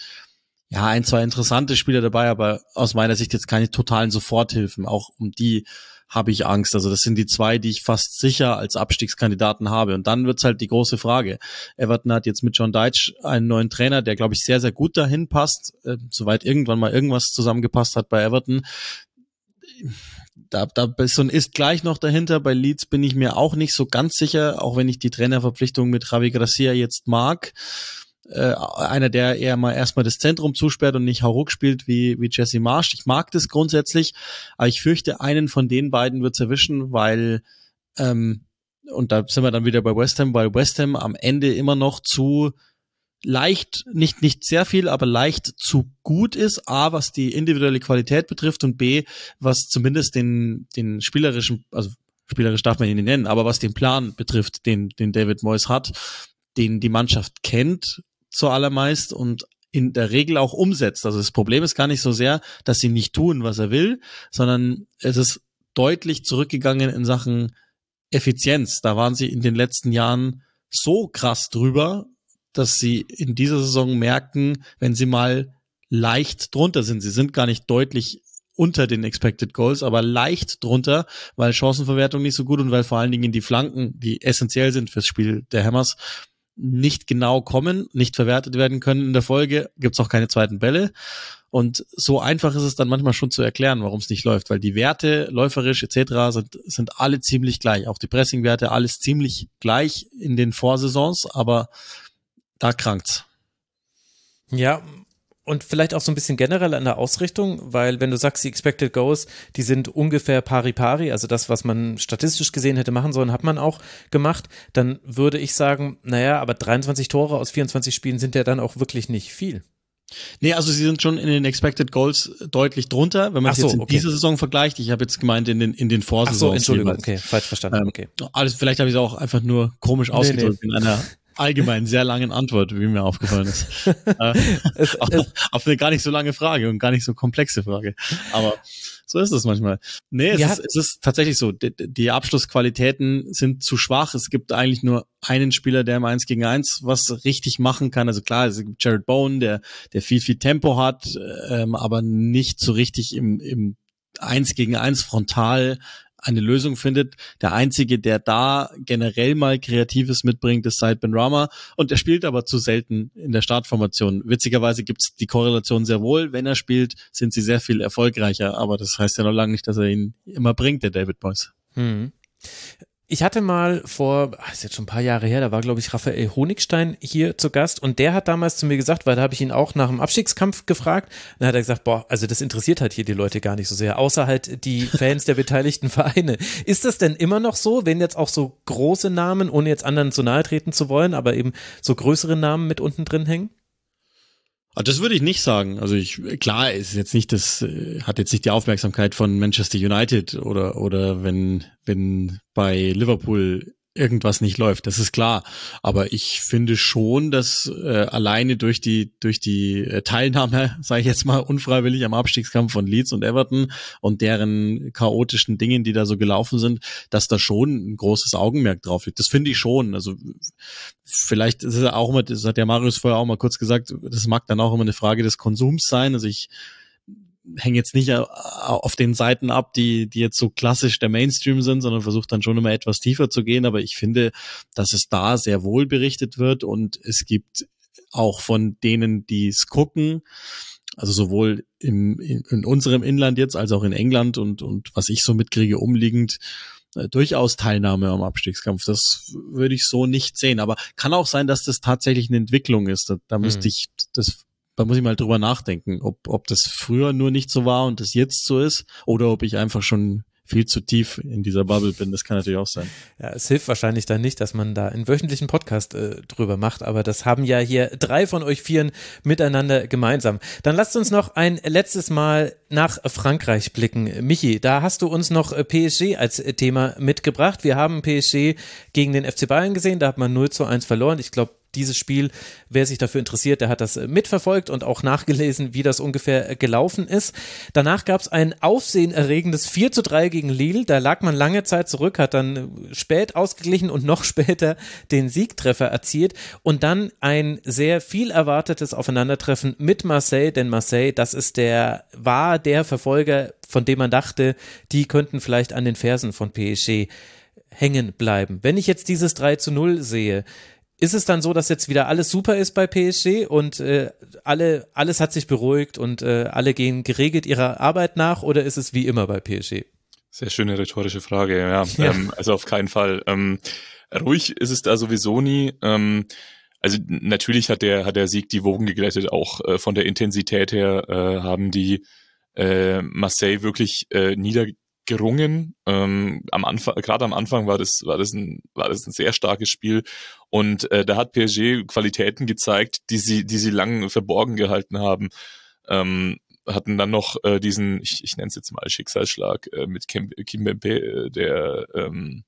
ja, ein, zwei interessante Spieler dabei, aber aus meiner Sicht jetzt keine totalen Soforthilfen. Auch um die habe ich Angst. Also das sind die zwei, die ich fast sicher als Abstiegskandidaten habe. Und dann wird's halt die große Frage. Everton hat jetzt mit John Deitch einen neuen Trainer, der, glaube ich, sehr, sehr gut dahin passt, äh, soweit irgendwann mal irgendwas zusammengepasst hat bei Everton. Da, da ist so ein Ist gleich noch dahinter. Bei Leeds bin ich mir auch nicht so ganz sicher, auch wenn ich die Trainerverpflichtung mit Javi Gracia jetzt mag äh, einer, der eher mal erstmal das Zentrum zusperrt und nicht Hauruck spielt wie, wie Jesse Marsch. Ich mag das grundsätzlich, aber ich fürchte, einen von den beiden wird's erwischen, weil ähm, und da sind wir dann wieder bei West Ham, weil West Ham am Ende immer noch zu leicht, nicht, nicht sehr viel, aber leicht zu gut ist. A, was die individuelle Qualität betrifft und B, was zumindest den, den spielerischen, also spielerisch darf man ihn nicht nennen, aber was den Plan betrifft, den, den David Moyes hat, den die Mannschaft kennt zuallermeist und in der Regel auch umsetzt. Also das Problem ist gar nicht so sehr, dass sie nicht tun, was er will, sondern es ist deutlich zurückgegangen in Sachen Effizienz. Da waren sie in den letzten Jahren so krass drüber, dass sie in dieser Saison merken, wenn sie mal leicht drunter sind. Sie sind gar nicht deutlich unter den Expected Goals, aber leicht drunter, weil Chancenverwertung nicht so gut und weil vor allen Dingen die Flanken, die essentiell sind fürs Spiel der Hammers, nicht genau kommen, nicht verwertet werden können in der Folge, gibt's auch keine zweiten Bälle. Und so einfach ist es dann manchmal schon zu erklären, warum es nicht läuft, weil die Werte, läuferisch etc. sind, sind alle ziemlich gleich. Auch die Pressingwerte, alles ziemlich gleich in den Vorsaisons, aber da krankt's. Ja, und vielleicht auch so ein bisschen generell an der Ausrichtung, weil wenn du sagst, die Expected Goals, die sind ungefähr pari pari, also das, was man statistisch gesehen hätte machen sollen, hat man auch gemacht, dann würde ich sagen, naja, aber 23 Tore aus 24 Spielen sind ja dann auch wirklich nicht viel. Nee, also sie sind schon in den Expected Goals deutlich drunter, wenn man es so, jetzt in okay. dieser Saison vergleicht. Ich habe jetzt gemeint in den in den Vorsaisons. Ach so, Entschuldigung, okay, falsch verstanden. Ähm, okay. Alles, vielleicht habe ich es auch einfach nur komisch nee, ausgedrückt nee. in einer allgemein sehr langen Antwort, wie mir aufgefallen ist. Äh, es, auf, es, auf, eine gar nicht so lange Frage und gar nicht so komplexe Frage. Aber so ist es manchmal. Nee, es, ja. ist, es ist tatsächlich so. Die, die, Abschlussqualitäten sind zu schwach. Es gibt eigentlich nur einen Spieler, der im 1 gegen 1 was richtig machen kann. Also klar, es gibt Jared Bone, der, der viel, viel Tempo hat, ähm, aber nicht so richtig im, im 1 gegen 1 frontal eine Lösung findet. Der einzige, der da generell mal Kreatives mitbringt, ist Said Ben Rama und er spielt aber zu selten in der Startformation. Witzigerweise gibt's die Korrelation sehr wohl. Wenn er spielt, sind sie sehr viel erfolgreicher, aber das heißt ja noch lange nicht, dass er ihn immer bringt, der David Boyce. Hm. Ich hatte mal vor, ah, ist jetzt schon ein paar Jahre her, da war, glaube ich, Raphael Honigstein hier zu Gast und der hat damals zu mir gesagt, weil da habe ich ihn auch nach dem Abstiegskampf gefragt, dann hat er gesagt, boah, also das interessiert halt hier die Leute gar nicht so sehr, außer halt die Fans der beteiligten Vereine. Ist das denn immer noch so, wenn jetzt auch so große Namen, ohne jetzt anderen zu nahe treten zu wollen, aber eben so größere Namen mit unten drin hängen? Ah, das würde ich nicht sagen. Also ich, klar, ist jetzt nicht das, äh, hat jetzt nicht die Aufmerksamkeit von Manchester United oder, oder wenn, wenn bei Liverpool irgendwas nicht läuft, das ist klar. Aber ich finde schon, dass äh, alleine durch die durch die äh, Teilnahme, sage ich jetzt mal, unfreiwillig am Abstiegskampf von Leeds und Everton und deren chaotischen Dingen, die da so gelaufen sind, dass da schon ein großes Augenmerk drauf liegt. Das finde ich schon. Also vielleicht ist es auch immer, das hat der Marius vorher auch mal kurz gesagt, das mag dann auch immer eine Frage des Konsums sein. Also ich hänge jetzt nicht auf den Seiten ab, die, die jetzt so klassisch der Mainstream sind, sondern versuche dann schon immer etwas tiefer zu gehen. Aber ich finde, dass es da sehr wohl berichtet wird und es gibt auch von denen, die es gucken, also sowohl im, in, in unserem Inland jetzt als auch in England und, und was ich so mitkriege, umliegend, äh, durchaus Teilnahme am Abstiegskampf. Das würde ich so nicht sehen. Aber kann auch sein, dass das tatsächlich eine Entwicklung ist. Da, da müsste mhm. ich das da muss ich mal drüber nachdenken, ob, ob das früher nur nicht so war und das jetzt so ist oder ob ich einfach schon viel zu tief in dieser Bubble bin. Das kann natürlich auch sein. Ja, es hilft wahrscheinlich dann nicht, dass man da einen wöchentlichen Podcast äh, drüber macht, aber das haben ja hier drei von euch Vieren miteinander gemeinsam. Dann lasst uns noch ein letztes Mal nach Frankreich blicken. Michi, da hast du uns noch äh, PSG als Thema mitgebracht. Wir haben PSG gegen den FC Bayern gesehen, da hat man 0 zu 1 verloren. Ich glaube, dieses Spiel, wer sich dafür interessiert, der hat das äh, mitverfolgt und auch nachgelesen, wie das ungefähr äh, gelaufen ist. Danach gab es ein aufsehenerregendes 4 zu 3 gegen Lille. Da lag man lange Zeit zurück, hat dann äh, spät ausgeglichen und noch später den Siegtreffer erzielt. Und dann ein sehr viel erwartetes Aufeinandertreffen mit Marseille, denn Marseille, das ist der, war der Verfolger, von dem man dachte, die könnten vielleicht an den Fersen von PSG hängen bleiben. Wenn ich jetzt dieses 3 zu 0 sehe, ist es dann so, dass jetzt wieder alles super ist bei PSG und äh, alle, alles hat sich beruhigt und äh, alle gehen geregelt ihrer Arbeit nach oder ist es wie immer bei PSG? Sehr schöne rhetorische Frage, ja. ja. Ähm, also auf keinen Fall. Ähm, ruhig ist es da sowieso nie. Ähm, also natürlich hat der, hat der Sieg die Wogen geglättet, auch äh, von der Intensität her äh, haben die äh, Marseille wirklich äh, nieder gerungen. Ähm, am Anfang, gerade am Anfang war das, war das ein, war das ein sehr starkes Spiel und äh, da hat PSG Qualitäten gezeigt, die sie, die sie lang verborgen gehalten haben. Ähm, hatten dann noch äh, diesen, ich, ich nenne es jetzt mal Schicksalsschlag äh, mit Kim, Kim Bempe, äh, der ähm,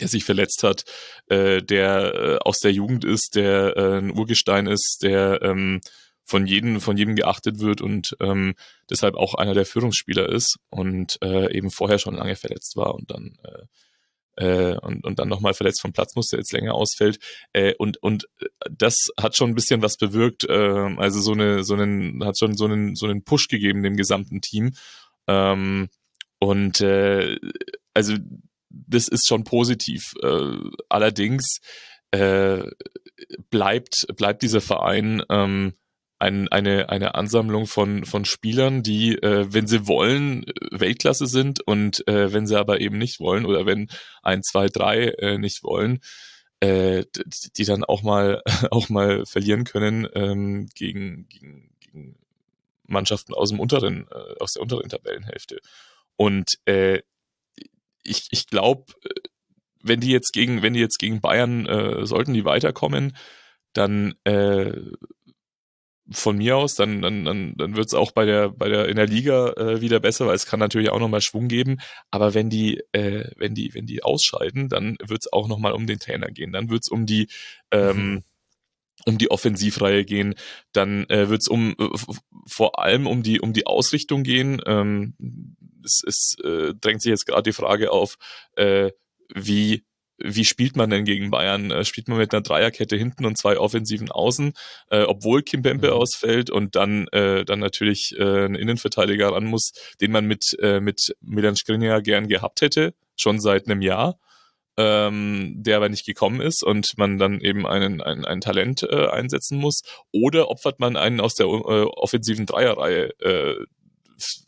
der sich verletzt hat, äh, der äh, aus der Jugend ist, der äh, ein Urgestein ist, der ähm, von jedem, von jedem geachtet wird und ähm, deshalb auch einer der Führungsspieler ist und äh, eben vorher schon lange verletzt war und dann äh, äh, und, und dann nochmal verletzt vom Platz musste, jetzt länger ausfällt. Äh, und, und das hat schon ein bisschen was bewirkt, äh, also so eine, so einen, hat schon so einen, so einen Push gegeben dem gesamten Team. Ähm, und äh, also das ist schon positiv. Äh, allerdings äh, bleibt, bleibt dieser Verein ähm, ein, eine, eine Ansammlung von, von Spielern, die, äh, wenn sie wollen, Weltklasse sind und äh, wenn sie aber eben nicht wollen oder wenn ein, zwei, drei äh, nicht wollen, äh, die dann auch mal auch mal verlieren können ähm, gegen, gegen, gegen Mannschaften aus dem unteren, äh, aus der unteren Tabellenhälfte. Und äh, ich, ich glaube, wenn die jetzt gegen, wenn die jetzt gegen Bayern äh, sollten die weiterkommen, dann äh, von mir aus, dann, dann, dann, dann wird es auch bei der, bei der in der Liga äh, wieder besser, weil es kann natürlich auch nochmal Schwung geben. Aber wenn die, äh, wenn die, wenn die ausscheiden, dann wird es auch nochmal um den Trainer gehen. Dann wird es um die ähm, mhm. um die Offensivreihe gehen, dann äh, wird es um äh, vor allem um die um die Ausrichtung gehen. Ähm, es, es äh, drängt sich jetzt gerade die Frage auf, äh, wie wie spielt man denn gegen Bayern? Äh, spielt man mit einer Dreierkette hinten und zwei offensiven Außen, äh, obwohl Kim Pempe mhm. ausfällt und dann äh, dann natürlich äh, ein Innenverteidiger ran muss, den man mit äh, mit Milan Skriniar gern gehabt hätte, schon seit einem Jahr, ähm, der aber nicht gekommen ist und man dann eben einen ein, ein Talent äh, einsetzen muss. Oder opfert man einen aus der äh, offensiven Dreierreihe, äh,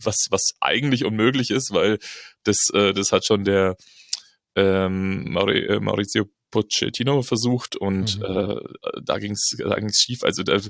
was was eigentlich unmöglich ist, weil das äh, das hat schon der ähm, äh, Maurizio Pochettino versucht und mhm. äh, da ging es da ging's schief. Also da,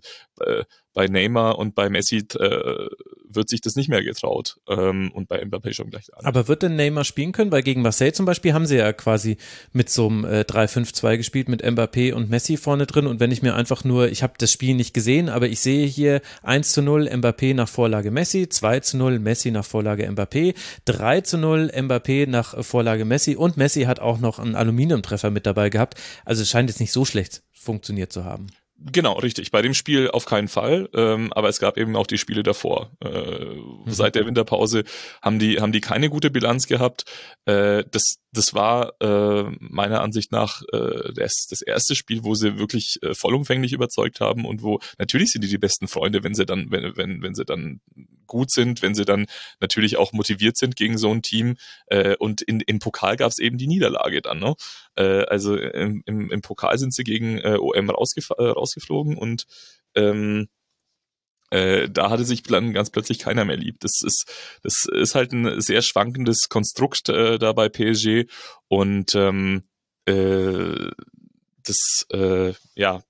äh, bei Neymar und bei Messi äh, wird sich das nicht mehr getraut ähm, und bei Mbappé schon gleich an. Aber wird denn Neymar spielen können? Weil gegen Marseille zum Beispiel haben sie ja quasi mit so einem äh, 3-5-2 gespielt mit Mbappé und Messi vorne drin und wenn ich mir einfach nur, ich habe das Spiel nicht gesehen, aber ich sehe hier 1 zu 0 Mbappé nach Vorlage Messi, 2 zu 0 Messi nach Vorlage Mbappé, 3 zu 0 Mbappé nach Vorlage Messi und Messi hat auch noch einen Aluminiumtreffer mit dabei gehabt. Also es scheint jetzt nicht so schlecht funktioniert zu haben. Genau, richtig. Bei dem Spiel auf keinen Fall, ähm, aber es gab eben auch die Spiele davor. Äh, mhm. Seit der Winterpause haben die haben die keine gute Bilanz gehabt. Äh, das das war äh, meiner Ansicht nach äh, das, das erste Spiel, wo sie wirklich äh, vollumfänglich überzeugt haben und wo natürlich sind die die besten Freunde, wenn sie dann wenn wenn wenn sie dann gut sind, wenn sie dann natürlich auch motiviert sind gegen so ein Team. Äh, und in, im Pokal gab es eben die Niederlage dann. Ne? Äh, also im, im, im Pokal sind sie gegen äh, OM rausgef äh, rausgeflogen und ähm, äh, da hatte sich dann ganz plötzlich keiner mehr lieb. Das ist, das ist halt ein sehr schwankendes Konstrukt äh, da bei PSG und ähm, äh, das, äh, ja,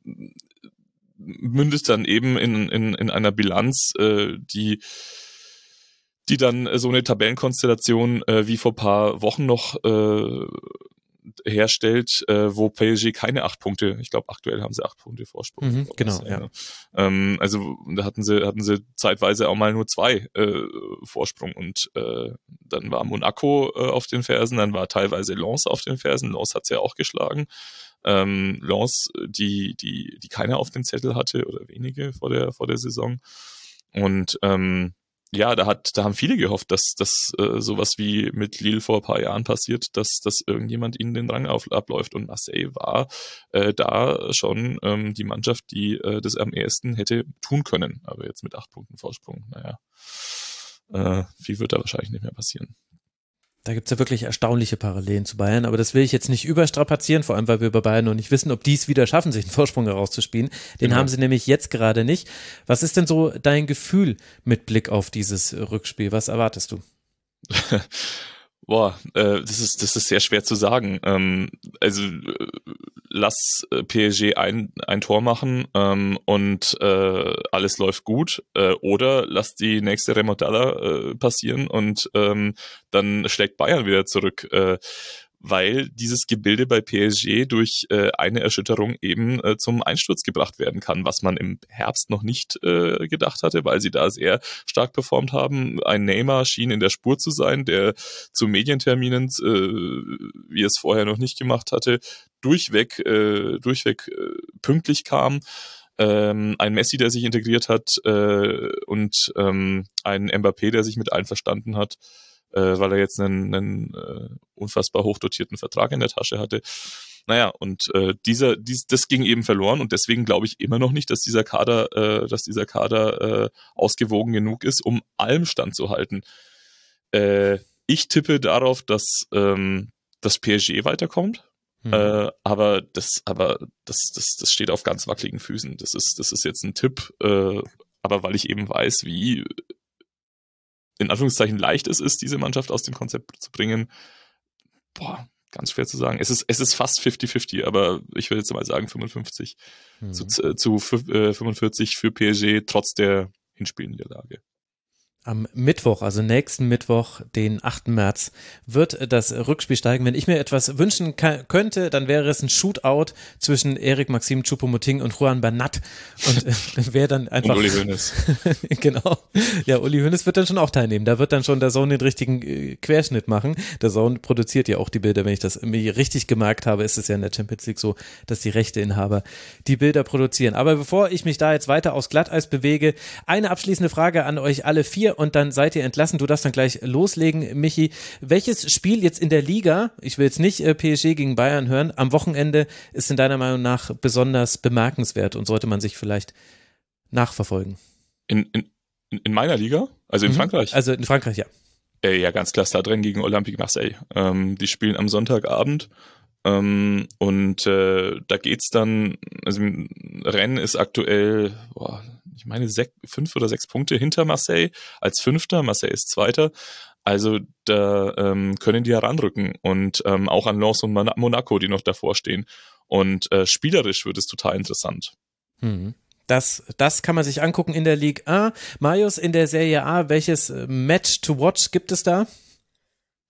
mündet dann eben in, in, in einer Bilanz, äh, die die dann so eine Tabellenkonstellation äh, wie vor paar Wochen noch äh, herstellt, äh, wo PSG keine acht Punkte, ich glaube aktuell haben sie acht Punkte Vorsprung. Mhm, genau, ja. Ähm, also da hatten sie hatten sie zeitweise auch mal nur zwei äh, Vorsprung und äh, dann war Monaco äh, auf den Fersen, dann war teilweise Lens auf den Fersen. Lens hat sie ja auch geschlagen ähm, Lens, die, die, die keiner auf dem Zettel hatte oder wenige vor der, vor der Saison. Und ähm, ja, da hat, da haben viele gehofft, dass das äh, sowas wie mit Lille vor ein paar Jahren passiert, dass, dass irgendjemand ihnen den Rang auf, abläuft. Und Marseille war äh, da schon ähm, die Mannschaft, die äh, das am ehesten hätte tun können. Aber jetzt mit acht Punkten Vorsprung, naja, äh, viel wird da wahrscheinlich nicht mehr passieren. Da gibt's ja wirklich erstaunliche Parallelen zu Bayern, aber das will ich jetzt nicht überstrapazieren, vor allem weil wir bei Bayern noch nicht wissen, ob die es wieder schaffen, sich einen Vorsprung herauszuspielen. Den genau. haben sie nämlich jetzt gerade nicht. Was ist denn so dein Gefühl mit Blick auf dieses Rückspiel? Was erwartest du? Boah, äh, das ist das ist sehr schwer zu sagen. Ähm, also äh, lass äh, PSG ein ein Tor machen ähm, und äh, alles läuft gut, äh, oder lass die nächste Remontada äh, passieren und ähm, dann schlägt Bayern wieder zurück. Äh, weil dieses Gebilde bei PSG durch äh, eine Erschütterung eben äh, zum Einsturz gebracht werden kann, was man im Herbst noch nicht äh, gedacht hatte, weil sie da sehr stark performt haben. Ein Neymar schien in der Spur zu sein, der zu Medienterminen, äh, wie es vorher noch nicht gemacht hatte, durchweg, äh, durchweg äh, pünktlich kam ähm, ein Messi, der sich integriert hat äh, und ähm, ein Mbappé, der sich mit einverstanden hat äh, weil er jetzt einen, einen äh, unfassbar hochdotierten Vertrag in der Tasche hatte. Naja, und äh, dieser, dies, das ging eben verloren und deswegen glaube ich immer noch nicht, dass dieser Kader, äh, dass dieser Kader äh, ausgewogen genug ist, um allem standzuhalten. Äh, ich tippe darauf, dass ähm, das PSG weiterkommt. Hm. Äh, aber das, aber das, das, das steht auf ganz wackeligen Füßen. Das ist, das ist jetzt ein Tipp, äh, aber weil ich eben weiß, wie in Anführungszeichen leicht es ist, diese Mannschaft aus dem Konzept zu bringen, boah, ganz schwer zu sagen. Es ist, es ist fast 50-50, aber ich würde jetzt mal sagen 55 hm. zu, zu äh, 45 für PSG trotz der Hinspielniederlage. Am Mittwoch, also nächsten Mittwoch, den 8. März, wird das Rückspiel steigen. Wenn ich mir etwas wünschen könnte, dann wäre es ein Shootout zwischen Erik Maxim Choupo-Moting und Juan Bernat. Und äh, wäre dann einfach. Und Uli Hoeneß. genau. Ja, Uli Hoeneß wird dann schon auch teilnehmen. Da wird dann schon der Sohn den richtigen äh, Querschnitt machen. Der Sohn produziert ja auch die Bilder. Wenn ich das mir richtig gemerkt habe, ist es ja in der Champions League so, dass die Rechteinhaber die Bilder produzieren. Aber bevor ich mich da jetzt weiter aufs Glatteis bewege, eine abschließende Frage an euch alle vier und dann seid ihr entlassen. Du darfst dann gleich loslegen, Michi. Welches Spiel jetzt in der Liga, ich will jetzt nicht äh, PSG gegen Bayern hören, am Wochenende ist in deiner Meinung nach besonders bemerkenswert und sollte man sich vielleicht nachverfolgen? In, in, in meiner Liga? Also in mhm. Frankreich? Also in Frankreich, ja. Äh, ja, ganz klar, da drin gegen Olympique Marseille. Ähm, die spielen am Sonntagabend. Ähm, und äh, da geht's dann, also Rennen ist aktuell, boah, ich meine, sech, fünf oder sechs Punkte hinter Marseille als Fünfter. Marseille ist Zweiter. Also da ähm, können die heranrücken und ähm, auch an Lens und Monaco, die noch davor stehen. Und äh, spielerisch wird es total interessant. Hm. Das, das kann man sich angucken in der Ligue A. Marius, in der Serie A, welches äh, Match to watch gibt es da?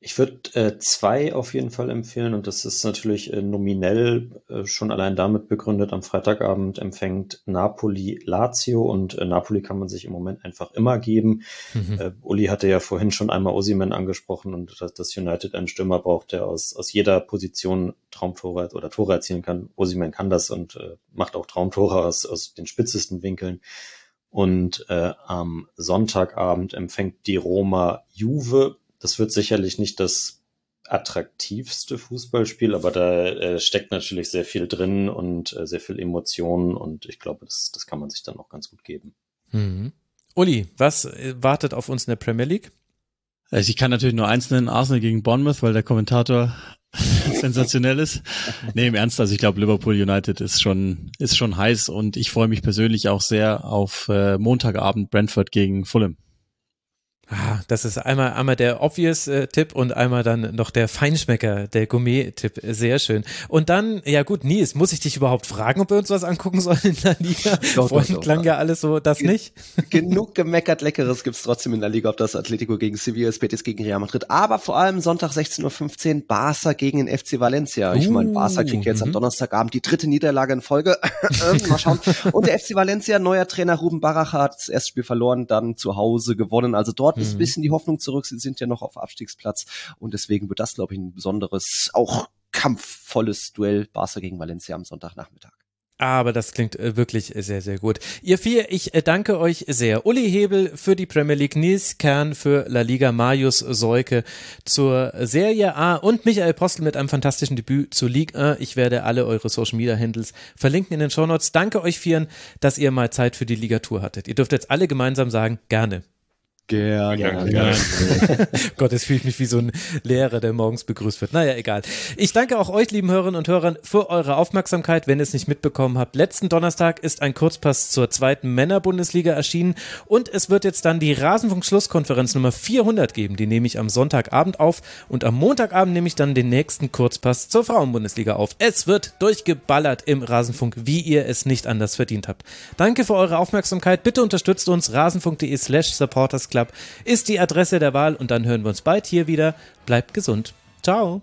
Ich würde äh, zwei auf jeden Fall empfehlen und das ist natürlich äh, nominell äh, schon allein damit begründet. Am Freitagabend empfängt Napoli Lazio und äh, Napoli kann man sich im Moment einfach immer geben. Mhm. Äh, Uli hatte ja vorhin schon einmal Osimen angesprochen und dass das United einen Stürmer braucht, der aus, aus jeder Position Traumtore oder Tore erzielen kann. Osimen kann das und äh, macht auch Traumtore aus, aus den spitzesten Winkeln. Und äh, am Sonntagabend empfängt die Roma Juve das wird sicherlich nicht das attraktivste Fußballspiel, aber da äh, steckt natürlich sehr viel drin und äh, sehr viel Emotionen und ich glaube, das, das kann man sich dann auch ganz gut geben. Mhm. Uli, was äh, wartet auf uns in der Premier League? Also ich kann natürlich nur eins nennen, Arsenal gegen Bournemouth, weil der Kommentator sensationell ist. Nee, im Ernst, also ich glaube, Liverpool United ist schon, ist schon heiß und ich freue mich persönlich auch sehr auf äh, Montagabend Brentford gegen Fulham. Ah, das ist einmal, einmal der obvious äh, Tipp und einmal dann noch der Feinschmecker, der Gourmet-Tipp. Sehr schön. Und dann, ja gut, Nies, muss ich dich überhaupt fragen, ob wir uns was angucken sollen in der Liga? Doch, Vorhin doch, klang doch. ja alles so, das Gen nicht. Genug gemeckert Leckeres gibt's trotzdem in der Liga, ob das Atletico gegen Sevilla, Betis gegen Real Madrid, aber vor allem Sonntag 16.15 Uhr Barca gegen den FC Valencia. Ich uh, meine, Barca kriegt jetzt am mhm. Donnerstagabend die dritte Niederlage in Folge. Mal schauen. Und der FC Valencia, neuer Trainer Ruben Baracha hat das erste Spiel verloren, dann zu Hause gewonnen. Also dort ist ein mhm. bisschen die Hoffnung zurück. Sie sind ja noch auf Abstiegsplatz und deswegen wird das, glaube ich, ein besonderes, auch kampfvolles Duell Barca gegen Valencia am Sonntagnachmittag. Aber das klingt äh, wirklich sehr, sehr gut. Ihr vier, ich äh, danke euch sehr. Uli Hebel für die Premier League, Nils Kern für La Liga, Marius Seuke zur Serie A und Michael Postel mit einem fantastischen Debüt zur Liga. Ich werde alle eure Social Media Handles verlinken in den Show Notes. Danke euch vieren, dass ihr mal Zeit für die Ligatur hattet. Ihr dürft jetzt alle gemeinsam sagen, gerne. Gerne. gerne. gerne. Gott, jetzt fühle ich mich wie so ein Lehrer, der morgens begrüßt wird. Naja, egal. Ich danke auch euch, lieben Hörerinnen und Hörern, für eure Aufmerksamkeit. Wenn ihr es nicht mitbekommen habt, letzten Donnerstag ist ein Kurzpass zur zweiten Männerbundesliga erschienen und es wird jetzt dann die Rasenfunk-Schlusskonferenz Nummer 400 geben. Die nehme ich am Sonntagabend auf und am Montagabend nehme ich dann den nächsten Kurzpass zur Frauenbundesliga auf. Es wird durchgeballert im Rasenfunk, wie ihr es nicht anders verdient habt. Danke für eure Aufmerksamkeit. Bitte unterstützt uns rasenfunk.de slash supportersclub Club ist die Adresse der Wahl und dann hören wir uns bald hier wieder. Bleibt gesund. Ciao.